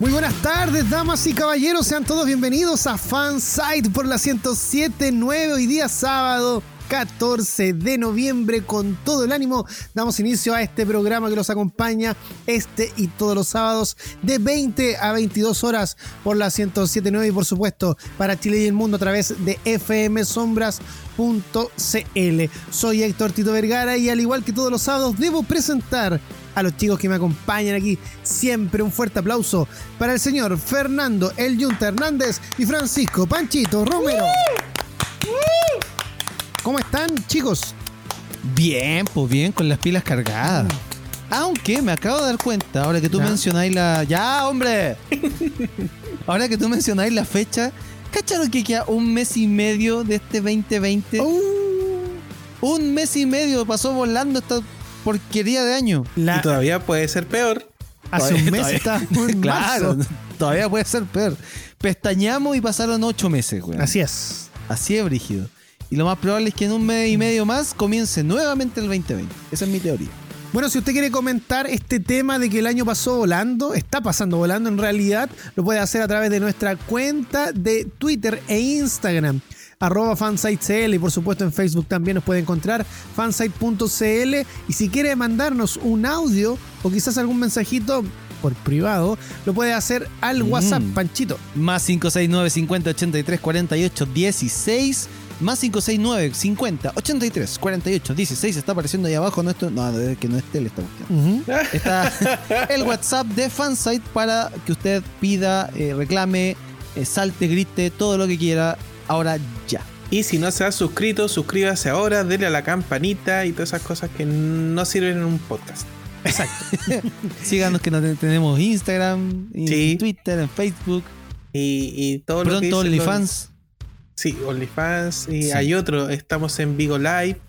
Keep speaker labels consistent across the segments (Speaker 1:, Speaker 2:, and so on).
Speaker 1: Muy buenas tardes, damas y caballeros. Sean todos bienvenidos a Fansite por la 107.9. Hoy día sábado 14 de noviembre con todo el ánimo damos inicio a este programa que los acompaña este y todos los sábados de 20 a 22 horas por la 107.9 y por supuesto para Chile y el mundo a través de fmsombras.cl. Soy Héctor Tito Vergara y al igual que todos los sábados debo presentar a los chicos que me acompañan aquí. Siempre un fuerte aplauso para el señor Fernando El Yunta Hernández y Francisco Panchito Romero. ¿Cómo están, chicos?
Speaker 2: Bien, pues bien, con las pilas cargadas. Aunque me acabo de dar cuenta, ahora que tú
Speaker 1: ¿Ya?
Speaker 2: mencionáis la. ¡Ya, hombre! ahora que tú mencionáis la fecha, ¿cacharon que queda un mes y medio de este 2020?
Speaker 1: Uh,
Speaker 2: Un mes y medio pasó volando esta porquería de año.
Speaker 1: la-
Speaker 3: Y todavía puede ser peor.
Speaker 1: hace un mes estábamos en
Speaker 2: claro,
Speaker 1: marzo.
Speaker 2: todavía puede ser peor. Pestañamos y pasaron ocho meses, güey.
Speaker 1: Así es.
Speaker 2: Así es, brígido. Y lo más probable es que en un mes y medio más comience nuevamente el 2020. Esa es mi teoría.
Speaker 1: Bueno, si usted quiere comentar este tema de que el año pasó volando, está pasando volando en realidad, lo puede hacer a través de nuestra cuenta de Twitter e Instagram, arroba fansitecl y por supuesto en Facebook también nos puede encontrar fansite.cl y si quiere mandarnos un audio o quizás algún mensajito por privado, lo puede hacer al
Speaker 2: Mm.
Speaker 1: WhatsApp, Panchito.
Speaker 2: Más 569 50 83 48 16. Más 569 50 83 48 16. Está apareciendo ahí abajo nuestro. No, que no es tele cuestión.
Speaker 1: Ujú.
Speaker 2: Está el WhatsApp de Fansite para que usted pida, eh, reclame, eh, salte, grite, todo lo que quiera. Ahora ya.
Speaker 3: Y si no se ha suscrito, suscríbase ahora, dele a la campanita y todas esas cosas que no sirven en un podcast.
Speaker 2: Síganos que no te- tenemos Instagram, en
Speaker 3: Sí.
Speaker 2: Twitter, en Facebook.
Speaker 3: Y, y todo lo que
Speaker 2: Pronto
Speaker 3: dicen los-
Speaker 2: OnlyFans.
Speaker 3: Sí, OnlyFans. Y
Speaker 2: Sí.
Speaker 3: hay otro, estamos en Vigo Live.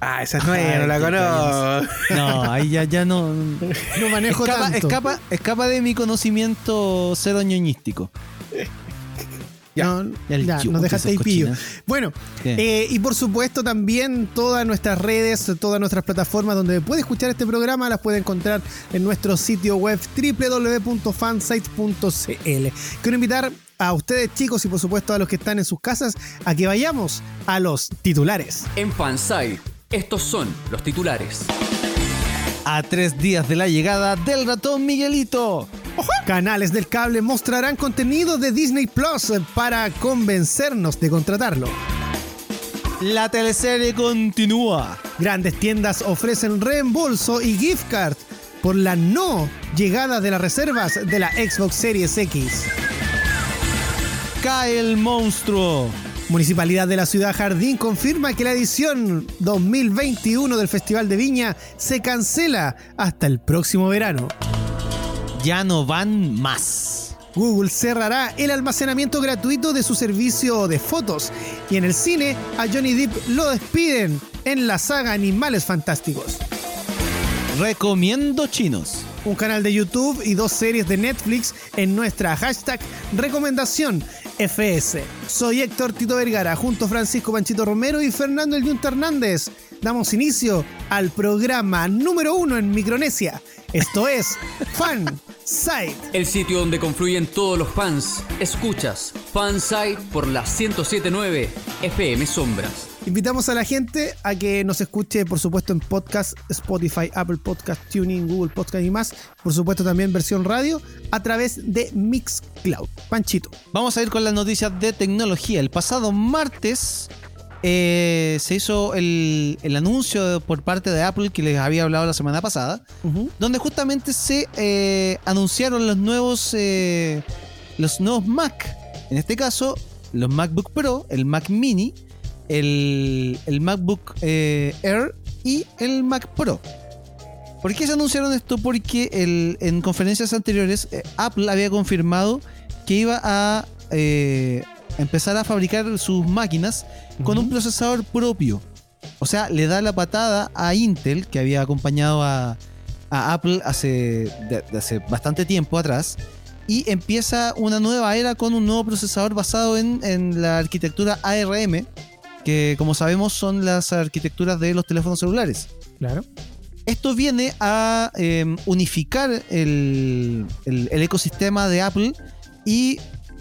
Speaker 3: Ah, esa es nueva, no la conozco.
Speaker 2: No, ahí ya, ya no.
Speaker 1: No manejo
Speaker 2: Escapa,
Speaker 1: tanto.
Speaker 2: escapa, escapa de mi conocimiento cero ñoñístico.
Speaker 3: Ya.
Speaker 1: No,
Speaker 2: El
Speaker 1: ya,
Speaker 2: yugo,
Speaker 1: nos dejaste ahí pillo. Bueno, eh, y por supuesto también todas nuestras redes, todas nuestras plataformas donde puede escuchar este programa las puede encontrar en nuestro sitio web www.fansites.cl. Quiero invitar a ustedes chicos y por supuesto a los que están en sus casas a que vayamos a los titulares.
Speaker 4: En Fansite, estos son los titulares.
Speaker 2: A tres días de la llegada del ratón Miguelito.
Speaker 1: Canales del cable mostrarán contenido de Disney Plus para convencernos de contratarlo.
Speaker 2: La teleserie continúa.
Speaker 1: Grandes tiendas ofrecen reembolso y gift card por la no llegada de las reservas de la Xbox Series X.
Speaker 2: Cae el monstruo.
Speaker 1: Municipalidad de la Ciudad Jardín confirma que la edición 2021 del Festival de Viña se cancela hasta el próximo verano.
Speaker 2: Ya no van más.
Speaker 1: Google cerrará el almacenamiento gratuito de su servicio de fotos y en el cine a Johnny Depp lo despiden en la saga Animales Fantásticos.
Speaker 2: Recomiendo chinos.
Speaker 1: un canal de YouTube y dos series de Netflix en nuestra hashtag recomendación FS. Soy Héctor Tito Vergara, junto a Francisco Panchito Romero y Fernando El Hernández. Damos inicio al programa número uno en Micronesia. Esto es Fan Site.
Speaker 4: El sitio donde confluyen todos los fans. Escuchas Fansite por la 1079 FM Sombras.
Speaker 1: Invitamos a la gente a que nos escuche, por supuesto, en podcast, Spotify, Apple Podcast, Tuning, Google Podcast y más. Por supuesto, también versión radio a través de Mixcloud. Panchito.
Speaker 2: Vamos a ir con las noticias de tecnología. El pasado martes eh, se hizo el, el anuncio por parte de Apple que les había hablado la semana pasada, donde justamente se eh, anunciaron los nuevos, eh, los nuevos Mac. En este caso, los MacBook Pro, el Mac Mini, el, el MacBook Air y el Mac Pro. ¿Por qué se anunciaron esto? Porque el- en conferencias anteriores Apple había confirmado que iba a, empezar a fabricar sus máquinas con un procesador propio. O sea, le da la patada a Intel, que había acompañado a, a Apple hace, de- de hace bastante tiempo atrás, y empieza una nueva era con un nuevo procesador basado en, en la arquitectura ARM, que como sabemos son las arquitecturas de los teléfonos celulares.
Speaker 1: Claro.
Speaker 2: Esto viene a eh, unificar el, el- el ecosistema de Apple y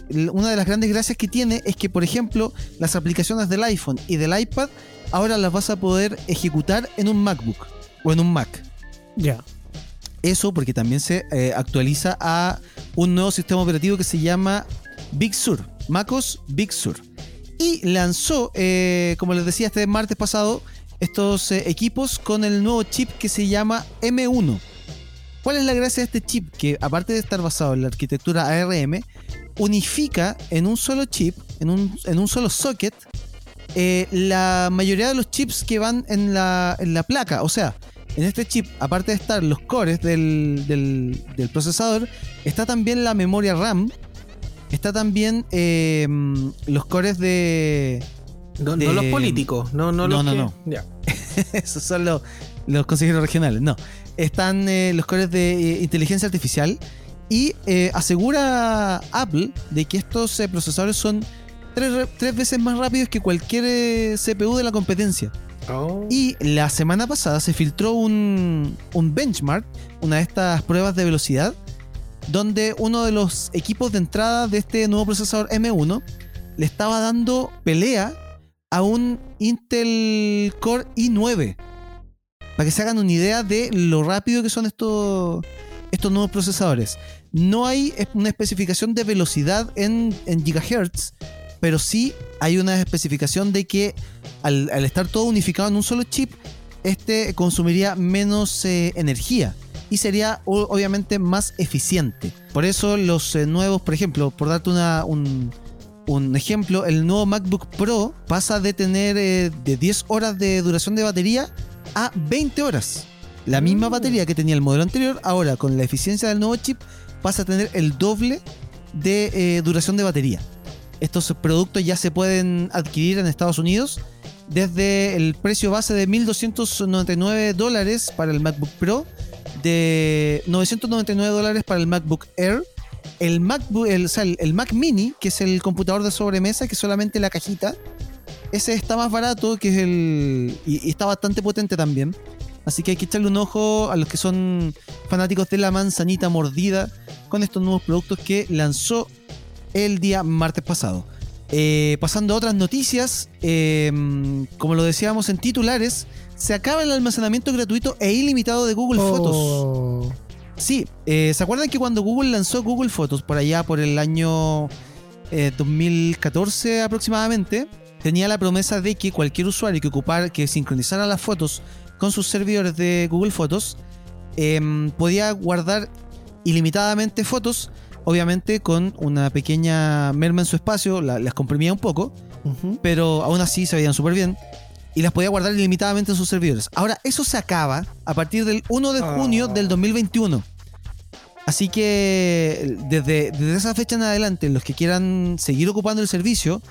Speaker 2: una de las grandes gracias que tiene es que, por ejemplo, las aplicaciones del iPhone y del iPad ahora las vas a poder ejecutar en un MacBook o en un Mac.
Speaker 1: Ya.
Speaker 2: Eso porque también se eh, actualiza a un nuevo sistema operativo que se llama Big Sur, MacOS Big Sur. Y lanzó, eh, como les decía este martes pasado, estos eh, equipos con el nuevo chip que se llama M1. ¿Cuál es la gracia de este chip? Que aparte de estar basado en la arquitectura ARM, unifica en un solo chip, en un, en un solo socket, eh, la mayoría de los chips que van en la, en la placa. O sea, en este chip, aparte de estar los cores del, del- del procesador, está también la memoria RAM, está también eh, los cores de...
Speaker 3: No,
Speaker 2: de-
Speaker 3: no los políticos, no, no,
Speaker 2: No,
Speaker 3: los
Speaker 2: no,
Speaker 3: que-
Speaker 2: no.
Speaker 3: Ya.
Speaker 2: Esos son los, los consejeros regionales. No. Están eh, los cores de eh, inteligencia artificial. Y eh, asegura Apple de que estos eh, procesadores son tres, re- tres veces más rápidos que cualquier eh, CPU de la competencia.
Speaker 3: Oh.
Speaker 2: Y la semana pasada se filtró un, un benchmark, una de estas pruebas de velocidad, donde uno de los equipos de entrada de este nuevo procesador M1 le estaba dando pelea a un Intel Core i9. Para que se hagan una idea de lo rápido que son estos, estos nuevos procesadores. No hay una especificación de velocidad en, en gigahertz, pero sí hay una especificación de que al, al estar todo unificado en un solo chip, este consumiría menos eh, energía y sería o- obviamente más eficiente. Por eso los eh, nuevos, por ejemplo, por darte una, un, un ejemplo, el nuevo MacBook Pro pasa de tener eh, de 10 horas de duración de batería a 20 horas. La misma
Speaker 1: Mm.
Speaker 2: batería que tenía el modelo anterior, ahora con la eficiencia del nuevo chip, pasa a tener el doble de eh, duración de batería. Estos productos ya se pueden adquirir en Estados Unidos desde el precio base de 1.299 dólares para el MacBook Pro, de 999 dólares para el MacBook Air, el MacBook, el, o sea, el- Mac Mini, que es el computador de sobremesa, que es solamente la cajita, ese está más barato que es el. Y está bastante potente también. Así que hay que echarle un ojo a los que son fanáticos de la manzanita mordida con estos nuevos productos que lanzó el día martes pasado. Eh, pasando a otras noticias, eh, como lo decíamos en titulares, se acaba el almacenamiento gratuito e ilimitado de Google Fotos.
Speaker 1: Oh.
Speaker 2: Sí, eh, ¿se acuerdan que cuando Google lanzó Google Fotos por allá por el año eh, 2014 aproximadamente, tenía la promesa de que cualquier usuario que ocupara, que sincronizara las fotos con sus servidores de Google Fotos, em, podía guardar ilimitadamente fotos, obviamente con una pequeña merma en su espacio, la- las comprimía un poco, pero aún así se veían súper bien. Y las podía guardar ilimitadamente en sus servidores. Ahora, eso se acaba a partir del 1 de junio
Speaker 3: Ah.
Speaker 2: del 2021. Así que desde, desde esa fecha en adelante, los que quieran seguir ocupando el servicio,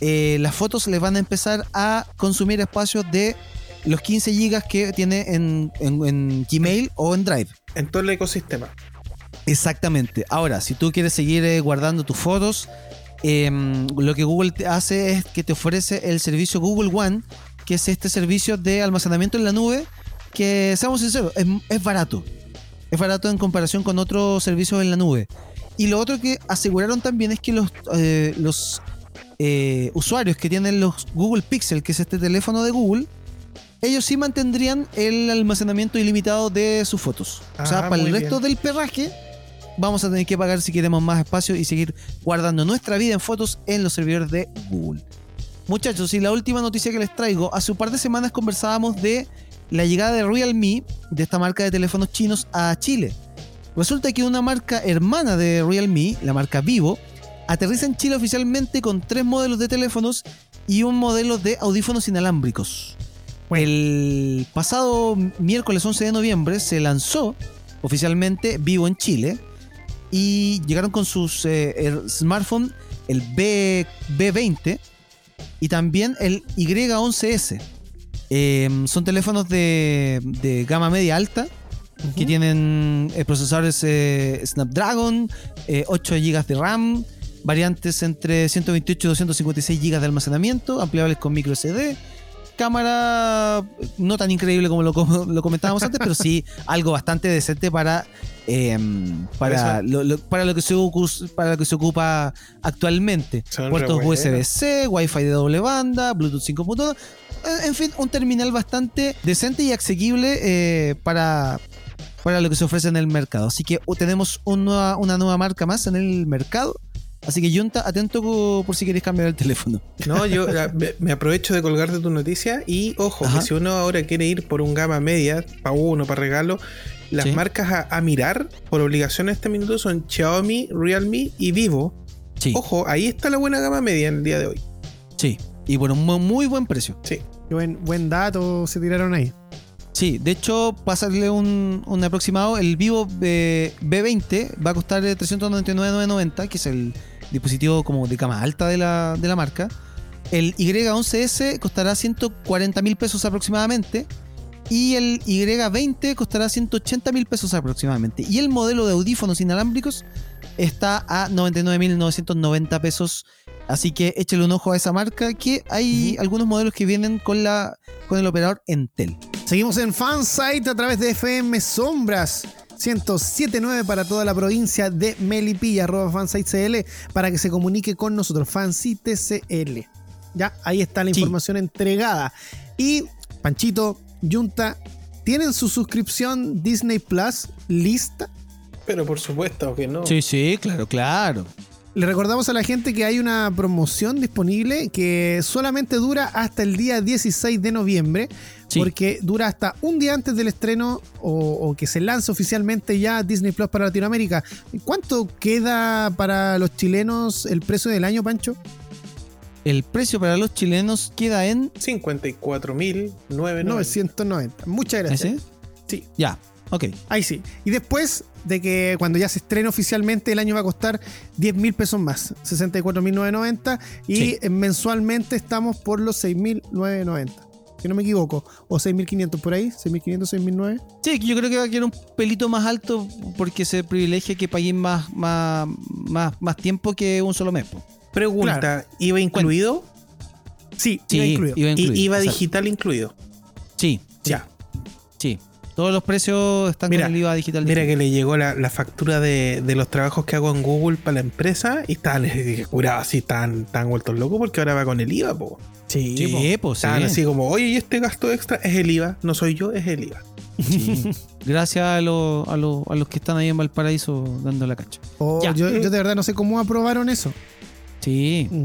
Speaker 2: eh, las fotos les van a empezar a consumir espacios de los 15 gigas que tiene en, en- en Gmail o en Drive.
Speaker 3: En todo el ecosistema.
Speaker 2: Exactamente. Ahora, si tú quieres seguir eh, guardando tus fotos, em, lo que Google te hace es que te ofrece el servicio Google One, que es este servicio de almacenamiento en la nube, que seamos sinceros, es, es barato. Es barato en comparación con otros servicios en la nube. Y lo otro que aseguraron también es que los, eh, los eh, usuarios que tienen los Google Pixel, que es este teléfono de Google, ellos sí mantendrían el almacenamiento ilimitado de sus fotos. o sea,
Speaker 3: Ah,
Speaker 2: para el resto
Speaker 3: bien.
Speaker 2: del perraje, vamos a tener que pagar si queremos más espacio y seguir guardando nuestra vida en fotos en los servidores de Google. Muchachos, y la última noticia que les traigo, hace un par de semanas conversábamos de la llegada de Realme, de esta marca de teléfonos chinos, a Chile. Resulta que una marca hermana de Realme, la marca Vivo, aterriza en Chile oficialmente con tres modelos de teléfonos y un modelo de audífonos inalámbricos. El pasado miércoles 11 de noviembre se lanzó oficialmente Vivo en Chile y llegaron con sus eh, smartphones el B, B20 y también el Y11S. Eh, son teléfonos de, de gama media alta que tienen eh, procesadores eh, Snapdragon, eh, 8 GB de RAM, variantes entre 128 y 256 GB de almacenamiento, ampliables con micro SD. Cámara no tan increíble como lo, como lo comentábamos antes, pero sí algo bastante decente para, para, lo, lo- para, lo que se, ocu- para lo que se ocupa actualmente.
Speaker 3: Son
Speaker 2: Puertos. USB-C, Wi-Fi de doble banda, Bluetooth 5.2. Eh, En fin, un terminal bastante decente y asequible eh, para, para lo que se ofrece en el mercado. Así que uh, tenemos un nueva- una nueva marca más en el mercado. Así que Junta, atento por si queréis cambiar el teléfono.
Speaker 3: No, yo eh, me- aprovecho de colgarte tu noticia y ojo,
Speaker 2: Ajá.
Speaker 3: que si uno ahora quiere ir por un gama media, para uno, para regalo, las
Speaker 2: Sí.
Speaker 3: marcas a, a mirar por obligación en este minuto son Xiaomi, Realme y Vivo.
Speaker 2: Sí,
Speaker 3: Ojo, ahí está la buena gama media en el día de hoy.
Speaker 2: sí. Y por un mu- muy buen precio.
Speaker 3: Sí.
Speaker 1: Buen, buen dato se tiraron ahí.
Speaker 2: Sí, de hecho, pasarle un, un aproximado, el Vivo B, 20 va a costar eh, 399,990, que es el dispositivo como de cama alta de la, de la marca. El Y11S costará 140 mil pesos aproximadamente. Y el Y20 costará 180 mil pesos aproximadamente. Y el modelo de audífonos inalámbricos está a 99.990 pesos. Así que échale un ojo a esa marca, que hay algunos modelos que vienen con, la, con el operador Entel.
Speaker 1: Seguimos en Fansite a través de FM Sombras. 1079 para toda la provincia de Melipilla, arroba fansitecl, para que se comunique con nosotros, fansitecl. Ya, ahí está la
Speaker 2: Sí.
Speaker 1: información entregada. Y Panchito, Junta, ¿tienen su suscripción Disney Plus lista?
Speaker 3: Pero por supuesto que no.
Speaker 2: Sí, sí, claro, claro.
Speaker 1: Le recordamos a la gente que hay una promoción disponible que solamente dura hasta el día 16 de noviembre,
Speaker 2: Sí.
Speaker 1: porque dura hasta un día antes del estreno o, o que se lance oficialmente ya Disney Plus para Latinoamérica. ¿Cuánto queda para los chilenos el precio del año, Pancho?
Speaker 2: El precio para los chilenos queda en
Speaker 3: 54.990.
Speaker 1: 990. Muchas gracias.
Speaker 2: ese.
Speaker 1: Sí.
Speaker 2: Ya, ok.
Speaker 1: Ahí sí. Y después de que cuando ya se estrene oficialmente, el año va a costar 10 mil pesos más, 64.990. Y
Speaker 2: Sí.
Speaker 1: eh, mensualmente estamos por los 6.990. Que no me equivoco. O 6.500 por ahí. 6.500, 6.900.
Speaker 2: Sí, yo creo que va a quedar un pelito más alto porque se privilegia que paguen más, más, más, más tiempo que un solo mes.
Speaker 3: Pregunta,
Speaker 1: Claro.
Speaker 3: ¿iba incluido?
Speaker 1: Sí,
Speaker 2: Sí,
Speaker 1: iba incluido.
Speaker 2: iba
Speaker 3: Y
Speaker 2: incluido.
Speaker 3: IVA
Speaker 2: exacto.
Speaker 3: digital incluido.
Speaker 2: Sí. Todos los precios están
Speaker 3: Mira,
Speaker 2: con el IVA digital.
Speaker 3: Mira
Speaker 2: digital.
Speaker 3: que le llegó la, la factura de, de los trabajos que hago en Google para la empresa y estaban eh, curados así, tan, tan vueltos locos porque ahora va con el IVA, po.
Speaker 1: Sí,
Speaker 2: Sí,
Speaker 1: po.
Speaker 2: pues sí.
Speaker 3: Estaban así como, oye, y este gasto extra es el IVA, no soy yo, es el IVA.
Speaker 2: Sí. Gracias a, los- a, los- a los que están ahí en Valparaíso dando la cacha.
Speaker 1: Oh, yo, yo de verdad no sé cómo aprobaron eso.
Speaker 2: Sí.
Speaker 1: Mm.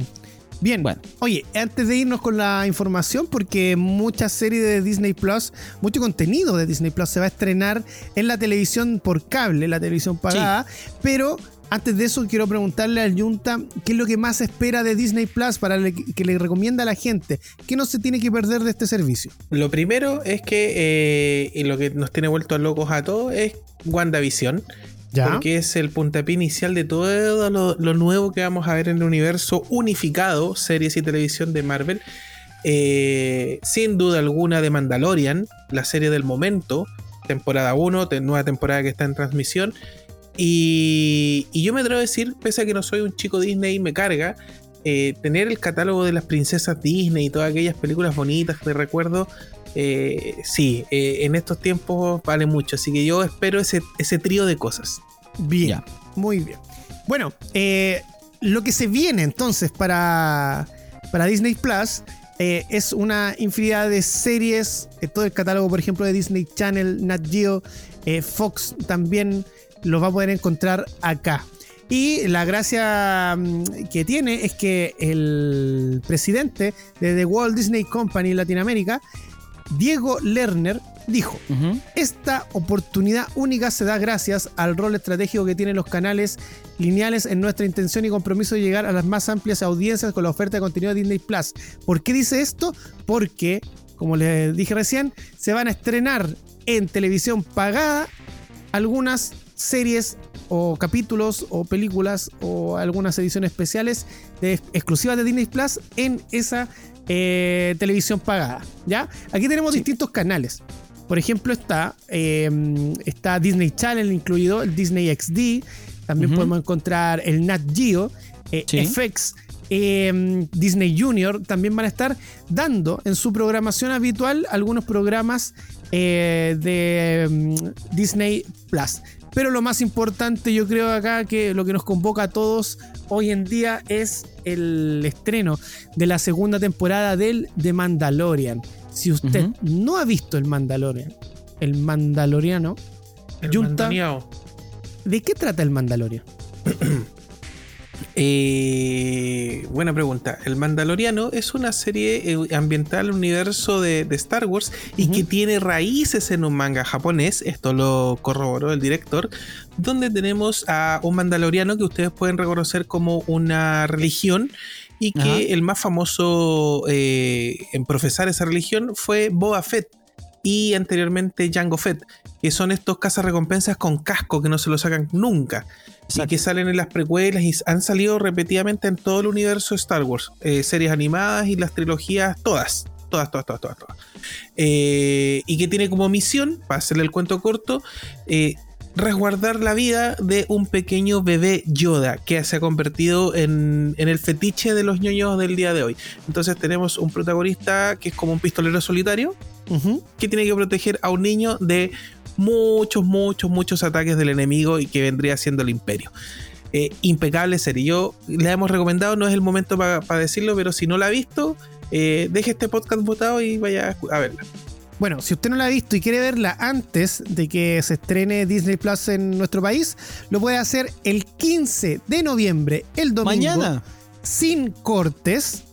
Speaker 1: Bien,
Speaker 2: Bueno.
Speaker 1: oye, antes de irnos con la información, porque mucha serie de Disney Plus, mucho contenido de Disney Plus se va a estrenar en la televisión por cable, la televisión pagada, pero antes de eso quiero preguntarle al Junta qué es lo que más espera de Disney Plus para le- que le recomienda a la gente, qué no se tiene que perder de este servicio.
Speaker 3: Lo primero es que, eh, y lo que nos tiene vueltos locos a todos, es WandaVision. Porque es el puntapié inicial de todo lo, nuevo que vamos a ver en el universo unificado, series y televisión de Marvel. Eh, sin duda alguna de Mandalorian, la serie del momento, temporada 1, te- nueva temporada que está en transmisión. Y, y yo me atrevo a decir, pese a que no soy un chico Disney y me carga, eh, tener el catálogo de las princesas Disney y todas aquellas películas bonitas de recuerdo, eh, sí, eh, en estos tiempos vale mucho. Así que yo espero ese, ese trío de cosas.
Speaker 1: Bien, muy bien. Bueno, eh, lo que se viene entonces para, para Disney Plus es una infinidad de series, todo el catálogo, por ejemplo, de Disney Channel, Nat Geo, Fox también lo va a poder encontrar acá. Y la gracia mm, que tiene es que el presidente de The Walt Disney Company Latinoamérica, Diego Lerner, dijo, esta oportunidad única se da gracias al rol estratégico que tienen los canales lineales en nuestra intención y compromiso de llegar a las más amplias audiencias con la oferta de contenido de Disney Plus. ¿Por qué dice esto? Porque, como les dije recién, se van a estrenar en televisión pagada algunas series o capítulos o películas o algunas ediciones especiales de, exclusivas de Disney Plus en esa eh, televisión pagada. ¿ya? Aquí tenemos distintos canales. Por ejemplo, está, eh, está Disney Channel incluido, el Disney XD. También podemos encontrar el Nat Geo, eh,
Speaker 2: Sí.
Speaker 1: FX, eh, Disney Junior. También van a estar dando en su programación habitual algunos programas eh, de mm, Disney Plus. Pero lo más importante, yo creo acá que lo que nos convoca a todos hoy en día es el estreno de la segunda temporada del The Mandalorian. Si usted no ha visto el Mandalorian, el Mandaloriano,
Speaker 3: El
Speaker 1: Junta. ¿de qué trata el Mandalorian?
Speaker 3: Eh, buena pregunta. El Mandaloriano es una serie eh, ambiental al universo de, de Star Wars y que tiene raíces en un manga japonés. Esto lo corroboró el director. Donde tenemos a un Mandaloriano que ustedes pueden reconocer como una religión y que
Speaker 2: Ajá.
Speaker 3: el más famoso eh, en profesar esa religión fue Boba Fett y anteriormente Jango Fett, que son estos cazarrecompensas con casco que no se lo sacan nunca y que salen en las precuelas y han salido repetidamente en todo el universo de Star Wars, eh, series animadas y las trilogías, todas, todas, todas, todas, todas. todas. Eh, y que tiene como misión, para hacerle el cuento corto, eh, resguardar la vida de un pequeño bebé Yoda que se ha convertido en, en el fetiche de los ñoños del día de hoy. Entonces tenemos un protagonista que es como un pistolero solitario, que tiene que proteger a un niño de muchos, muchos, muchos ataques del enemigo y que vendría siendo el imperio. Eh, impecable serie. Yo le hemos recomendado, no es el momento para decirlo, pero si no la ha visto, eh, deje este podcast votado y vaya a verla.
Speaker 1: Bueno, si usted no la ha visto y quiere verla antes de que se estrene Disney Plus en nuestro país, lo puede hacer el 15 de noviembre, el domingo,
Speaker 2: Mañana.
Speaker 1: sin cortes,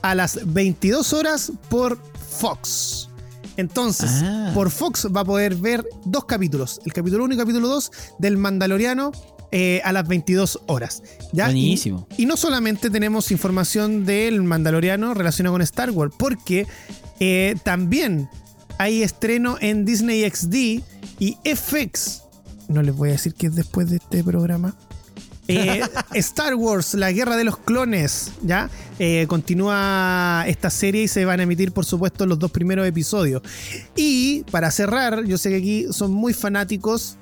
Speaker 1: a las 22 horas por Fox. Entonces,
Speaker 2: Ah.
Speaker 1: por Fox va a poder ver dos capítulos, el capítulo 1 y capítulo 2 del Mandaloriano eh, a las 22 horas. ¿ya? Y-
Speaker 2: Buenísimo.
Speaker 1: y no solamente tenemos información del Mandaloriano relacionado con Star Wars, porque eh, también hay estreno en Disney XD y FX. No les voy a decir que es después de este programa. Eh, Star Wars, la guerra de los clones, ¿ya? Eh, continúa esta serie y se van a emitir, por supuesto, los dos primeros episodios. Y para cerrar, yo sé que aquí son muy fanáticos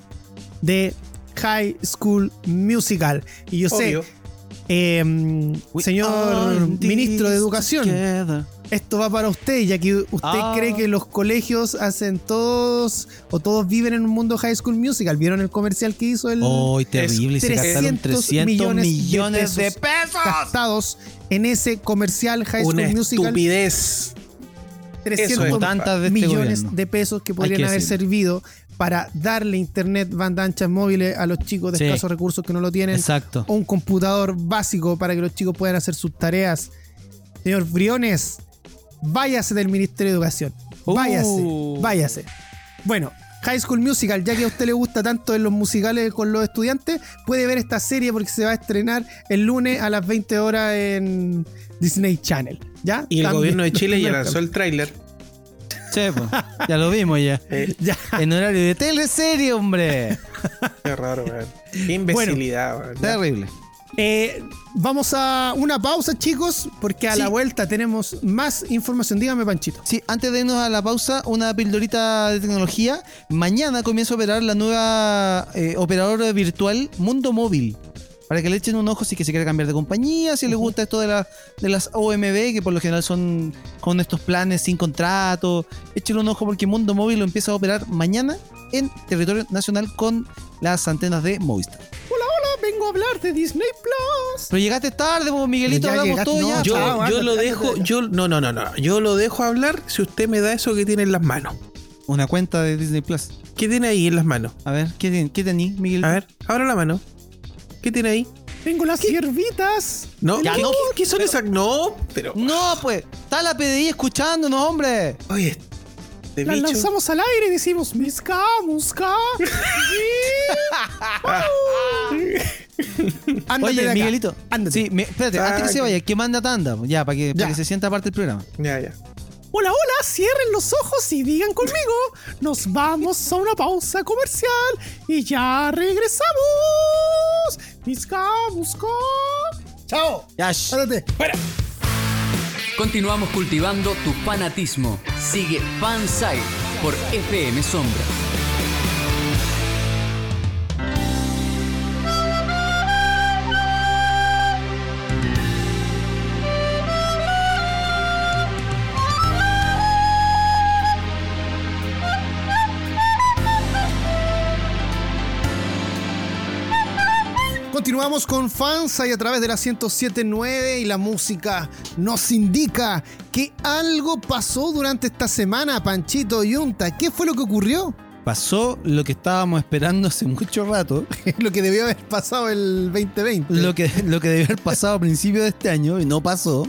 Speaker 1: de High School Musical. Y yo sé, eh,
Speaker 2: We
Speaker 1: señor ministro de Educación,
Speaker 2: together.
Speaker 1: Esto va para usted, ya que usted
Speaker 2: Ah.
Speaker 1: cree que los colegios hacen todos o todos viven en un mundo High School Musical. ¿Vieron el comercial que hizo el
Speaker 2: ¡Ay, terrible! Y se gastaron 300 millones, de, pesos.
Speaker 1: gastados en ese comercial High School
Speaker 3: Una
Speaker 1: Musical?
Speaker 3: estupidez.
Speaker 1: 300
Speaker 3: Eso es.
Speaker 2: Como tantas de este
Speaker 1: millones
Speaker 2: gobierno.
Speaker 1: de pesos que podrían
Speaker 2: que
Speaker 1: haber servido para darle internet banda ancha móviles a los chicos de
Speaker 2: Sí.
Speaker 1: escasos recursos que no lo tienen
Speaker 2: Exacto.
Speaker 1: o un computador básico para que los chicos puedan hacer sus tareas. Señor Briones, váyase del Ministerio de Educación. Váyase,
Speaker 2: Uh.
Speaker 1: váyase. Bueno, High School Musical, ya que a usted le gusta tanto en los musicales con los estudiantes, puede ver esta serie porque se va a estrenar el lunes a las 20 horas en Disney Channel. ¿Ya?
Speaker 3: Y el
Speaker 1: También
Speaker 3: gobierno de Chile ya lanzó el tráiler.
Speaker 2: Sí, pues, ya lo vimos ya.
Speaker 3: Eh,
Speaker 1: Ya.
Speaker 2: En horario de teleserie, hombre.
Speaker 3: qué raro, weón. Qué imbecilidad, weón. Ya.
Speaker 2: Terrible.
Speaker 1: Eh, vamos a una pausa, chicos, porque a
Speaker 2: Sí.
Speaker 1: la vuelta tenemos más información. Dígame, Panchito.
Speaker 2: Sí, antes de irnos a la pausa, una pildorita de tecnología. Mañana comienza a operar la nueva eh, operadora virtual Mundo Móvil. Para que le echen un ojo si que se quiere cambiar de compañía, si le gusta esto de, la- de las OMB, que por lo general son con estos planes sin contrato. Échenle un ojo porque Mundo Móvil lo empieza a operar mañana en territorio nacional con las antenas de Movistar.
Speaker 1: Vengo a hablar de Disney Plus.
Speaker 2: Pero llegaste tarde, pues, Miguelito,
Speaker 1: Ya
Speaker 2: hablamos
Speaker 1: llegaste,
Speaker 2: todo
Speaker 1: no,
Speaker 2: ya.
Speaker 3: Yo,
Speaker 1: Chao,
Speaker 3: yo
Speaker 1: ándate,
Speaker 3: lo dejo, yo no, no, no, no. Yo lo dejo hablar si usted me da eso que tiene en las manos.
Speaker 2: Una cuenta de Disney Plus.
Speaker 3: ¿Qué tiene ahí en las manos?
Speaker 2: A ver, ¿qué, tiene- qué tení, Miguel?
Speaker 3: A ver, abra la mano. ¿Qué tiene ahí?
Speaker 1: Tengo las hierbitas.
Speaker 3: No,
Speaker 2: Ya
Speaker 3: ¿qué,
Speaker 2: no,
Speaker 3: qué- qué son
Speaker 2: pero-
Speaker 3: esas? No, pero.
Speaker 2: No, pues, está la PDI escuchándonos, hombre.
Speaker 3: Oye, de
Speaker 1: Las
Speaker 3: bicho.
Speaker 1: lanzamos al aire y decimos Miska, Muska. Ándate de
Speaker 2: Oye,
Speaker 1: acá.
Speaker 2: Miguelito.
Speaker 1: Ándate.
Speaker 2: Sí, me- espérate, antes que se vaya, que manda tanda, ya, para que, para
Speaker 1: Ya.
Speaker 2: que se sienta parte del programa.
Speaker 3: Ya, ya.
Speaker 1: Hola, hola, cierren los ojos y digan conmigo. Nos vamos a una pausa comercial y ya regresamos. Misca, busca. Chao.
Speaker 2: Yash.
Speaker 1: Ándate.
Speaker 4: Continuamos cultivando tu fanatismo. Sigue Fansite por FM Sombra.
Speaker 1: Continuamos con Fansa y a través de la 1079 y la música nos indica que algo pasó durante esta semana, Panchito Yunta. ¿Qué fue lo que ocurrió?
Speaker 2: Pasó lo que estábamos esperando hace mucho rato.
Speaker 1: lo que debió haber pasado el 2020.
Speaker 2: Lo que, lo que debió haber pasado a principios de este año y no pasó.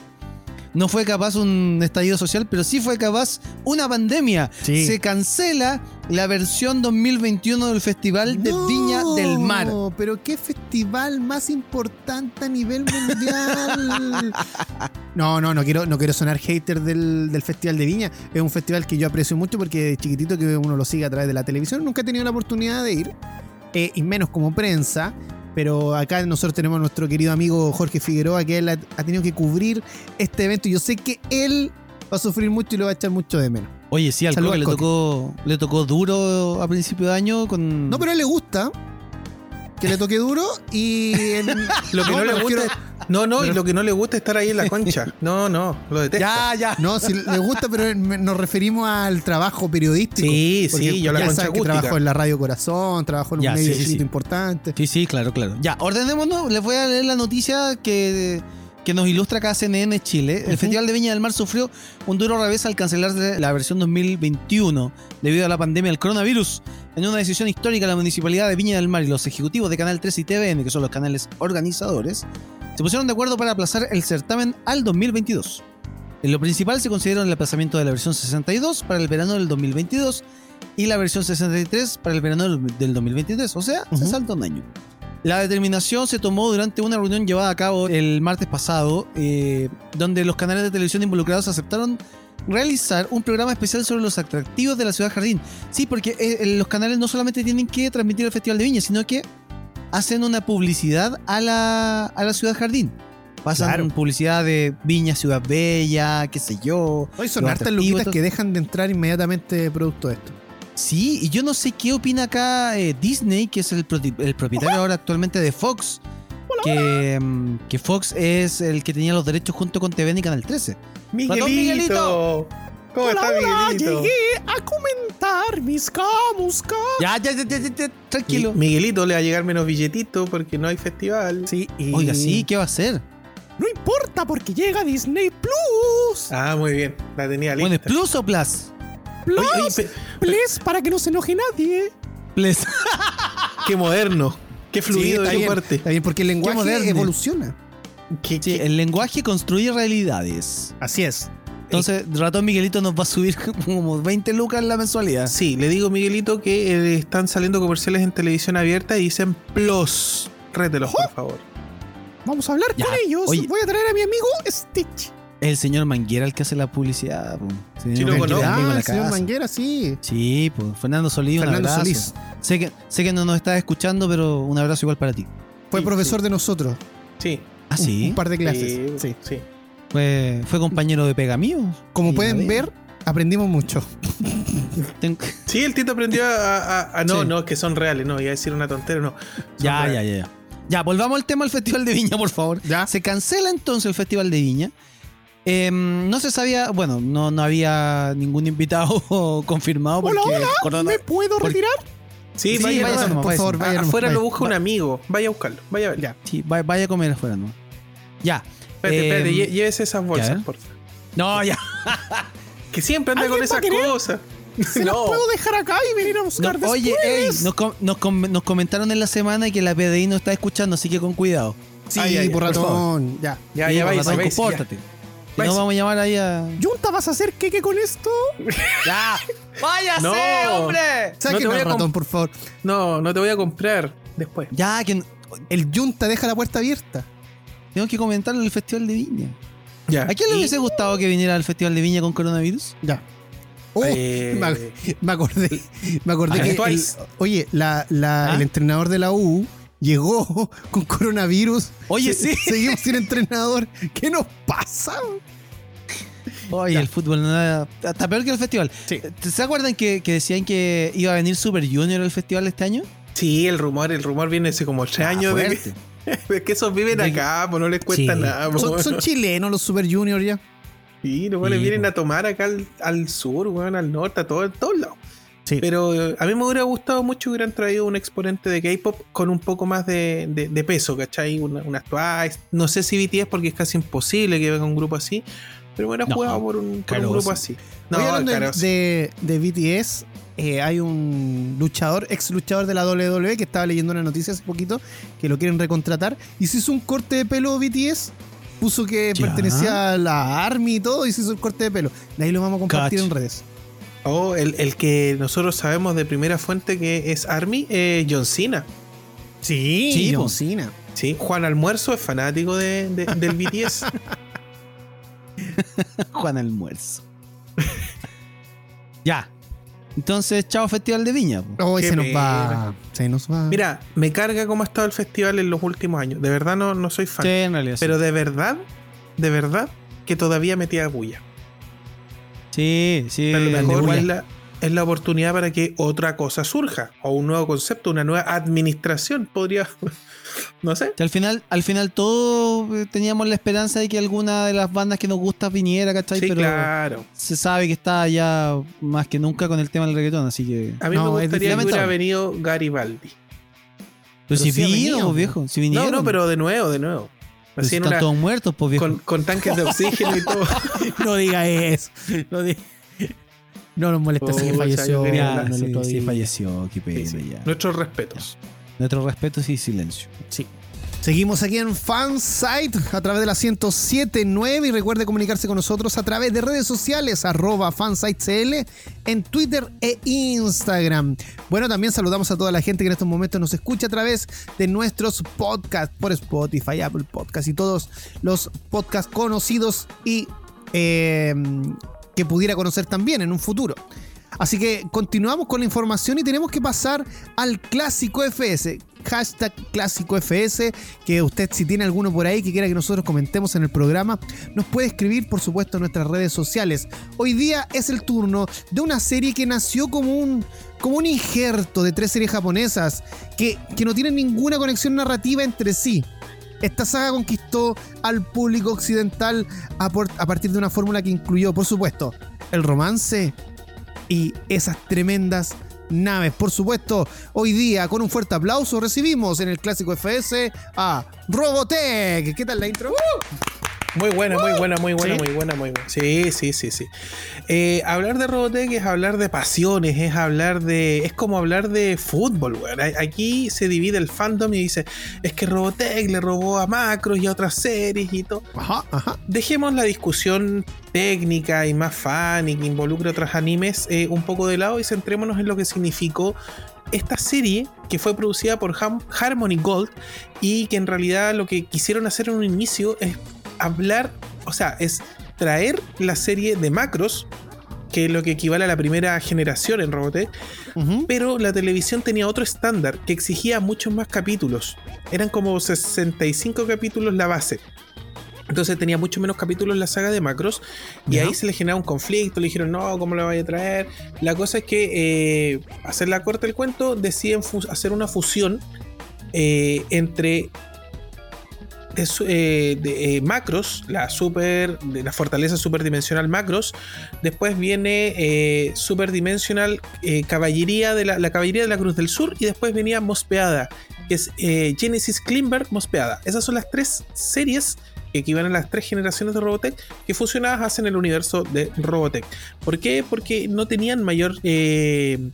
Speaker 2: No fue capaz un estallido social, pero sí fue capaz una pandemia.
Speaker 1: Sí.
Speaker 2: Se cancela la versión 2021 del Festival de
Speaker 1: No,
Speaker 2: Viña del Mar.
Speaker 1: pero qué festival más importante a nivel mundial. no, no, no quiero, no quiero sonar hater del, del Festival de Viña. Es un festival que yo aprecio mucho porque de chiquitito que uno lo sigue a través de la televisión. Nunca he tenido la oportunidad de ir, eh, y menos como prensa. Pero acá nosotros tenemos a nuestro querido amigo Jorge Figueroa, que él ha, ha tenido que cubrir este evento. Y yo sé que él va a sufrir mucho y lo va a echar mucho de menos.
Speaker 2: Oye, sí, al Coque le tocó, le tocó duro a principio de año con.
Speaker 1: No, pero a él le gusta que le toque duro y él-
Speaker 3: Lo que no, le
Speaker 1: refiero-
Speaker 3: gusta. No, no, y lo que no le gusta es estar ahí en la concha. No, no, lo detesta.
Speaker 2: Ya, ya.
Speaker 1: No, si le gusta, pero nos referimos al trabajo periodístico.
Speaker 3: Sí, sí, yo la concha
Speaker 1: que trabajó en la Radio Corazón, trabajó en
Speaker 2: Ya,
Speaker 1: un medio
Speaker 2: sí, sí,
Speaker 1: importante.
Speaker 2: Sí, sí, claro, claro. Ya, ordenémonos. Les voy a leer la noticia que, que nos ilustra acá CNN Chile. El. Festival de Viña del Mar sufrió un duro revés al cancelarse la versión 2021 debido a la pandemia del coronavirus. En una decisión histórica, la Municipalidad de Viña del Mar y los ejecutivos de Canal 3 y TVN, que son los canales organizadores, se pusieron de acuerdo para aplazar el certamen al 2022. En lo principal se consideró el aplazamiento de la versión 62 para el verano del 2022 y la versión 63 para el verano del- del 2023. O sea, se salta un año. La determinación se tomó durante una reunión llevada a cabo el martes pasado, eh, donde los canales de televisión involucrados aceptaron realizar un programa especial sobre los atractivos de la ciudad jardín. Sí, porque eh, eh, los canales no solamente tienen que transmitir el Festival de Viña, sino que hacen una publicidad a la, a la ciudad jardín. Pasan
Speaker 1: Claro.
Speaker 2: publicidad de Viña, Ciudad Bella, qué sé yo.
Speaker 1: Hoy son hartas luquitas que dejan de entrar inmediatamente producto de esto.
Speaker 2: Sí, y yo no sé qué opina acá eh, Disney, que es el, el propietario ahora actualmente de Fox. Que, que Fox es el que tenía los derechos junto con TVN y Canal 13.
Speaker 3: Miguelito.
Speaker 2: Miguelito.
Speaker 3: ¿Cómo está Miguelito?
Speaker 1: a comentar mis camuscas.
Speaker 2: Ya, ya, ya, ya, ya,
Speaker 3: Mi-
Speaker 2: tranquilo.
Speaker 3: Miguelito le va a llegar menos billetito porque no hay festival.
Speaker 1: Sí, y
Speaker 2: Oiga, sí, ¿qué va a hacer?
Speaker 1: No importa porque llega Disney Plus.
Speaker 3: Ah, muy bien. La tenía lista.
Speaker 2: Bueno, ¿es Plus o Plus?
Speaker 1: Plus,
Speaker 3: Oye,
Speaker 1: Plus, para que no se enoje nadie.
Speaker 2: Plus.
Speaker 3: qué moderno. Qué fluido
Speaker 1: está
Speaker 3: de parte.
Speaker 1: Está bien, porque el lenguaje evoluciona.
Speaker 3: Qué-
Speaker 2: Sí,
Speaker 3: qué-
Speaker 2: el lenguaje construye realidades.
Speaker 1: Así es.
Speaker 2: Entonces, Ratón Miguelito nos va a subir como 20 lucas en la mensualidad.
Speaker 3: Sí, le digo Miguelito que eh, están saliendo comerciales en televisión abierta y dicen plus. Rételos, por favor.
Speaker 1: Vamos a hablar
Speaker 2: Ya,
Speaker 1: con ellos.
Speaker 2: oye.
Speaker 1: Voy a traer a mi amigo Stitch.
Speaker 2: El señor Manguera el que hace la publicidad. po. Señor
Speaker 3: Sí, lo
Speaker 2: Manguera,
Speaker 3: conozco.
Speaker 1: Ah, el señor. Manguera, sí.
Speaker 2: Sí, pues Fernando Solís, un abrazo.
Speaker 1: Solís.
Speaker 2: Sé que, sé que no nos estás escuchando, pero un abrazo igual para ti.
Speaker 1: Fue
Speaker 3: Sí,
Speaker 1: profesor de nosotros.
Speaker 3: Sí.
Speaker 2: Ah,
Speaker 1: Un-
Speaker 2: sí.
Speaker 1: Un, par de clases.
Speaker 3: Sí,
Speaker 1: Sí.
Speaker 3: sí.
Speaker 2: Fue, fue compañero de pega mío.
Speaker 1: Como
Speaker 2: Sí,
Speaker 1: pueden ver, aprendimos mucho.
Speaker 3: Sí, el Tito aprendió a. a- a- no,
Speaker 2: Sí.
Speaker 3: no, que son reales, no, iba a decir una tontera, no.
Speaker 2: Ya, ya, ya, ya. Ya, volvamos al tema del Festival de Viña, por favor.
Speaker 1: Ya.
Speaker 2: Se cancela entonces el Festival de Viña. Em, no se sabía, bueno, no, no había ningún invitado confirmado porque
Speaker 1: Hola,
Speaker 2: el
Speaker 1: hola,
Speaker 2: corona-
Speaker 1: ¿Me puedo
Speaker 2: por-
Speaker 1: retirar?
Speaker 3: Sí,
Speaker 2: Sí,
Speaker 3: vaya,
Speaker 2: vaya nomás,
Speaker 1: por favor, vaya nomás,
Speaker 3: afuera
Speaker 1: vaya.
Speaker 3: lo busca un amigo. Vaya a buscarlo, vaya a ver.
Speaker 1: Ya.
Speaker 2: Sí, vaya, vaya a comer afuera, ¿no? Ya.
Speaker 3: Espérate, espérate,
Speaker 2: Em,
Speaker 3: lle- llévese esas
Speaker 2: ya,
Speaker 3: bolsas,
Speaker 2: ¿eh?
Speaker 3: por favor.
Speaker 2: No, ya.
Speaker 3: Que siempre anda con
Speaker 1: ¿Alguien va
Speaker 3: esas cosas.
Speaker 1: Se las puedo dejar acá y venir a
Speaker 2: No,
Speaker 1: buscar después.
Speaker 2: oye, ey, nos, com- nos com- nos comentaron en la semana que la PDI no está escuchando, así que con cuidado.
Speaker 1: Sí,
Speaker 3: Ay, ay,
Speaker 1: por ratón. Ya.
Speaker 3: Ya,
Speaker 2: Sí,
Speaker 3: ya, vaya.
Speaker 2: compórtate. Si no, vamos a llamar ahí a.
Speaker 1: Junta, ¿vas a hacer queque con esto?
Speaker 2: ¡Ya! ¡Váyase,
Speaker 3: No.
Speaker 2: hombre!
Speaker 1: Sáquenlo,
Speaker 3: voy a
Speaker 1: ratón,
Speaker 3: comp-
Speaker 1: por favor.
Speaker 3: No, no te voy a comprar después.
Speaker 2: Ya, que
Speaker 1: El Junta deja la puerta abierta.
Speaker 2: tengo que comentar el Festival de Viña.
Speaker 3: Ya.
Speaker 2: ¿A quién le
Speaker 3: Y-
Speaker 2: hubiese gustado que viniera al Festival de Viña con coronavirus?
Speaker 1: Ya. Oh,
Speaker 3: Eh,
Speaker 1: me, me acordé, me acordé que el- oye, la, la-
Speaker 2: ¿Ah?
Speaker 1: el entrenador de la U llegó con coronavirus.
Speaker 2: Oye,
Speaker 1: Se-
Speaker 2: sí.
Speaker 1: Seguimos sin entrenador. ¿Qué nos pasa?
Speaker 2: Oye, el fútbol no está peor que el festival.
Speaker 1: Sí.
Speaker 2: ¿Se acuerdan que, que decían que iba a venir Super Junior al festival este año?
Speaker 3: Sí, el rumor, el rumor viene hace como tres años de que, de que esos viven
Speaker 2: De-
Speaker 3: acá, pues no les cuesta
Speaker 2: Sí.
Speaker 3: nada. pues,
Speaker 1: Son,
Speaker 3: weón.
Speaker 1: son chilenos los Super Junior ya.
Speaker 3: Sí, los
Speaker 2: Sí,
Speaker 3: vienen
Speaker 2: po.
Speaker 3: a tomar acá al, al sur, weón, al norte, a todo, a todos lados.
Speaker 1: Sí.
Speaker 3: Pero a mí me hubiera gustado mucho que hubieran traído un exponente de K-pop con un poco más de, de- de peso, ¿cachai? Una- Unas Twice. No sé si BTS porque es casi imposible que venga un grupo así. Pero bueno,
Speaker 2: No,
Speaker 3: jugado por un, por un grupo así. No,
Speaker 1: hablando de,
Speaker 3: Caroso.
Speaker 1: de, de BTS, eh, hay un luchador, ex luchador de la WWE que estaba leyendo una noticia hace poquito que lo quieren recontratar y se hizo un corte de pelo BTS. Puso que
Speaker 2: Ya.
Speaker 1: pertenecía a la Army y todo y se hizo el corte de pelo. De ahí lo vamos a compartir en redes.
Speaker 3: Oh, el, el que nosotros sabemos de primera fuente que es Army, eh, John Cena.
Speaker 1: Sí,
Speaker 2: Sí,
Speaker 1: John
Speaker 2: po.
Speaker 1: Cena.
Speaker 3: Sí, Juan Almuerzo es fanático de, de- del BTS.
Speaker 2: Juan Almuerzo. ya. Entonces, chao Festival de Viña.
Speaker 3: Qué
Speaker 1: se nos va. Se nos va.
Speaker 3: Mira, me carga cómo ha estado el festival en los últimos años. De verdad no, no soy fan.
Speaker 2: Sí, en realidad. sí.
Speaker 3: Pero de verdad, de verdad, que todavía metía bulla.
Speaker 2: Sí, sí.
Speaker 3: a lo mejor es la, es la oportunidad para que otra cosa surja. O un nuevo concepto, una nueva administración podría. No sé.
Speaker 2: Al final, al final todos eh, teníamos la esperanza de que alguna de las bandas que nos gusta viniera, ¿cachai?
Speaker 3: Sí,
Speaker 2: Pero
Speaker 3: claro.
Speaker 2: se sabe que está ya más que nunca con el tema del reggaetón, así que.
Speaker 3: A mí
Speaker 1: No,
Speaker 3: me gustaría que hubiera venido Garibaldi.
Speaker 2: Pero,
Speaker 1: Pero
Speaker 2: si
Speaker 1: sí
Speaker 2: vino, viejo. Si
Speaker 3: No, no, pero de nuevo, de nuevo. Así
Speaker 2: si están
Speaker 3: una-
Speaker 2: todos muertos, pues viejo.
Speaker 3: con, con tanques de oxígeno y todo.
Speaker 1: no diga eso. No, di- no nos molesta si
Speaker 3: Pucha,
Speaker 1: falleció.
Speaker 2: Ya,
Speaker 1: no
Speaker 2: sí, sí, falleció, qué pena
Speaker 3: Sí, sí.
Speaker 2: ya.
Speaker 3: Nuestros respetos.
Speaker 2: Nuestro respeto y silencio.
Speaker 1: Sí. Seguimos aquí en Fansite a través de la 1079 y recuerde comunicarse con nosotros a través de redes sociales arroba fansitecl en Twitter e Instagram. Bueno, también saludamos a toda la gente que en estos momentos nos escucha a través de nuestros podcasts por Spotify, Apple Podcasts y todos los podcasts conocidos y eh, que pudiera conocer también en un futuro. Así que continuamos con la información y tenemos que pasar al clásico FS. Hashtag clásico FS. Que usted, si tiene alguno por ahí que quiera que nosotros comentemos en el programa, nos puede escribir, por supuesto, en nuestras redes sociales. Hoy día es el turno de una serie que nació como un, como un injerto de tres series japonesas que, que no tienen ninguna conexión narrativa entre sí. Esta saga conquistó al público occidental a, partir de una fórmula que incluyó, por supuesto, el romance y esas tremendas naves. Por supuesto, hoy día, con un fuerte aplauso, recibimos en el Clásico FS a Robotech. ¿Qué tal la intro?
Speaker 3: Muy buena, muy buena, muy buena,
Speaker 1: ¿Sí?
Speaker 3: muy buena, muy buena. Sí, sí, sí, sí. Eh, hablar de Robotech es hablar de pasiones, es hablar de. Es como hablar de fútbol, weón. Aquí se divide el fandom y dice: es que Robotech le robó a Macros y a otras series y todo.
Speaker 1: Ajá, ajá.
Speaker 3: Dejemos la discusión técnica y más fan y que involucre otros animes eh, un poco de lado y centrémonos en lo que significó esta serie que fue producida por Ham- Harmony Gold y que en realidad lo que quisieron hacer en un inicio es hablar, o sea, es traer la serie de Macros, que es lo que equivale a la primera generación en Robotech, pero la televisión tenía otro estándar que exigía muchos más capítulos. Eran como 65 capítulos la base. Entonces tenía mucho menos capítulos la saga de Macros. Y ahí se le generaba un conflicto. Le dijeron, no, ¿cómo la vaya a traer? La cosa es que, eh, hacer la corta el cuento, deciden hacer una fusión eh, entre eh, de, eh, Macros, la super, de la fortaleza superdimensional Macros. Después viene eh, Superdimensional eh, Caballería de la, Caballería de la Cruz del Sur. Y después venía Mospeada, que es Genesis Klimberg Mospeada. Esas son las tres series que equivalen a las tres generaciones de Robotech que fusionadas hacen el universo de Robotech. ¿Por qué? Porque no tenían mayor eh,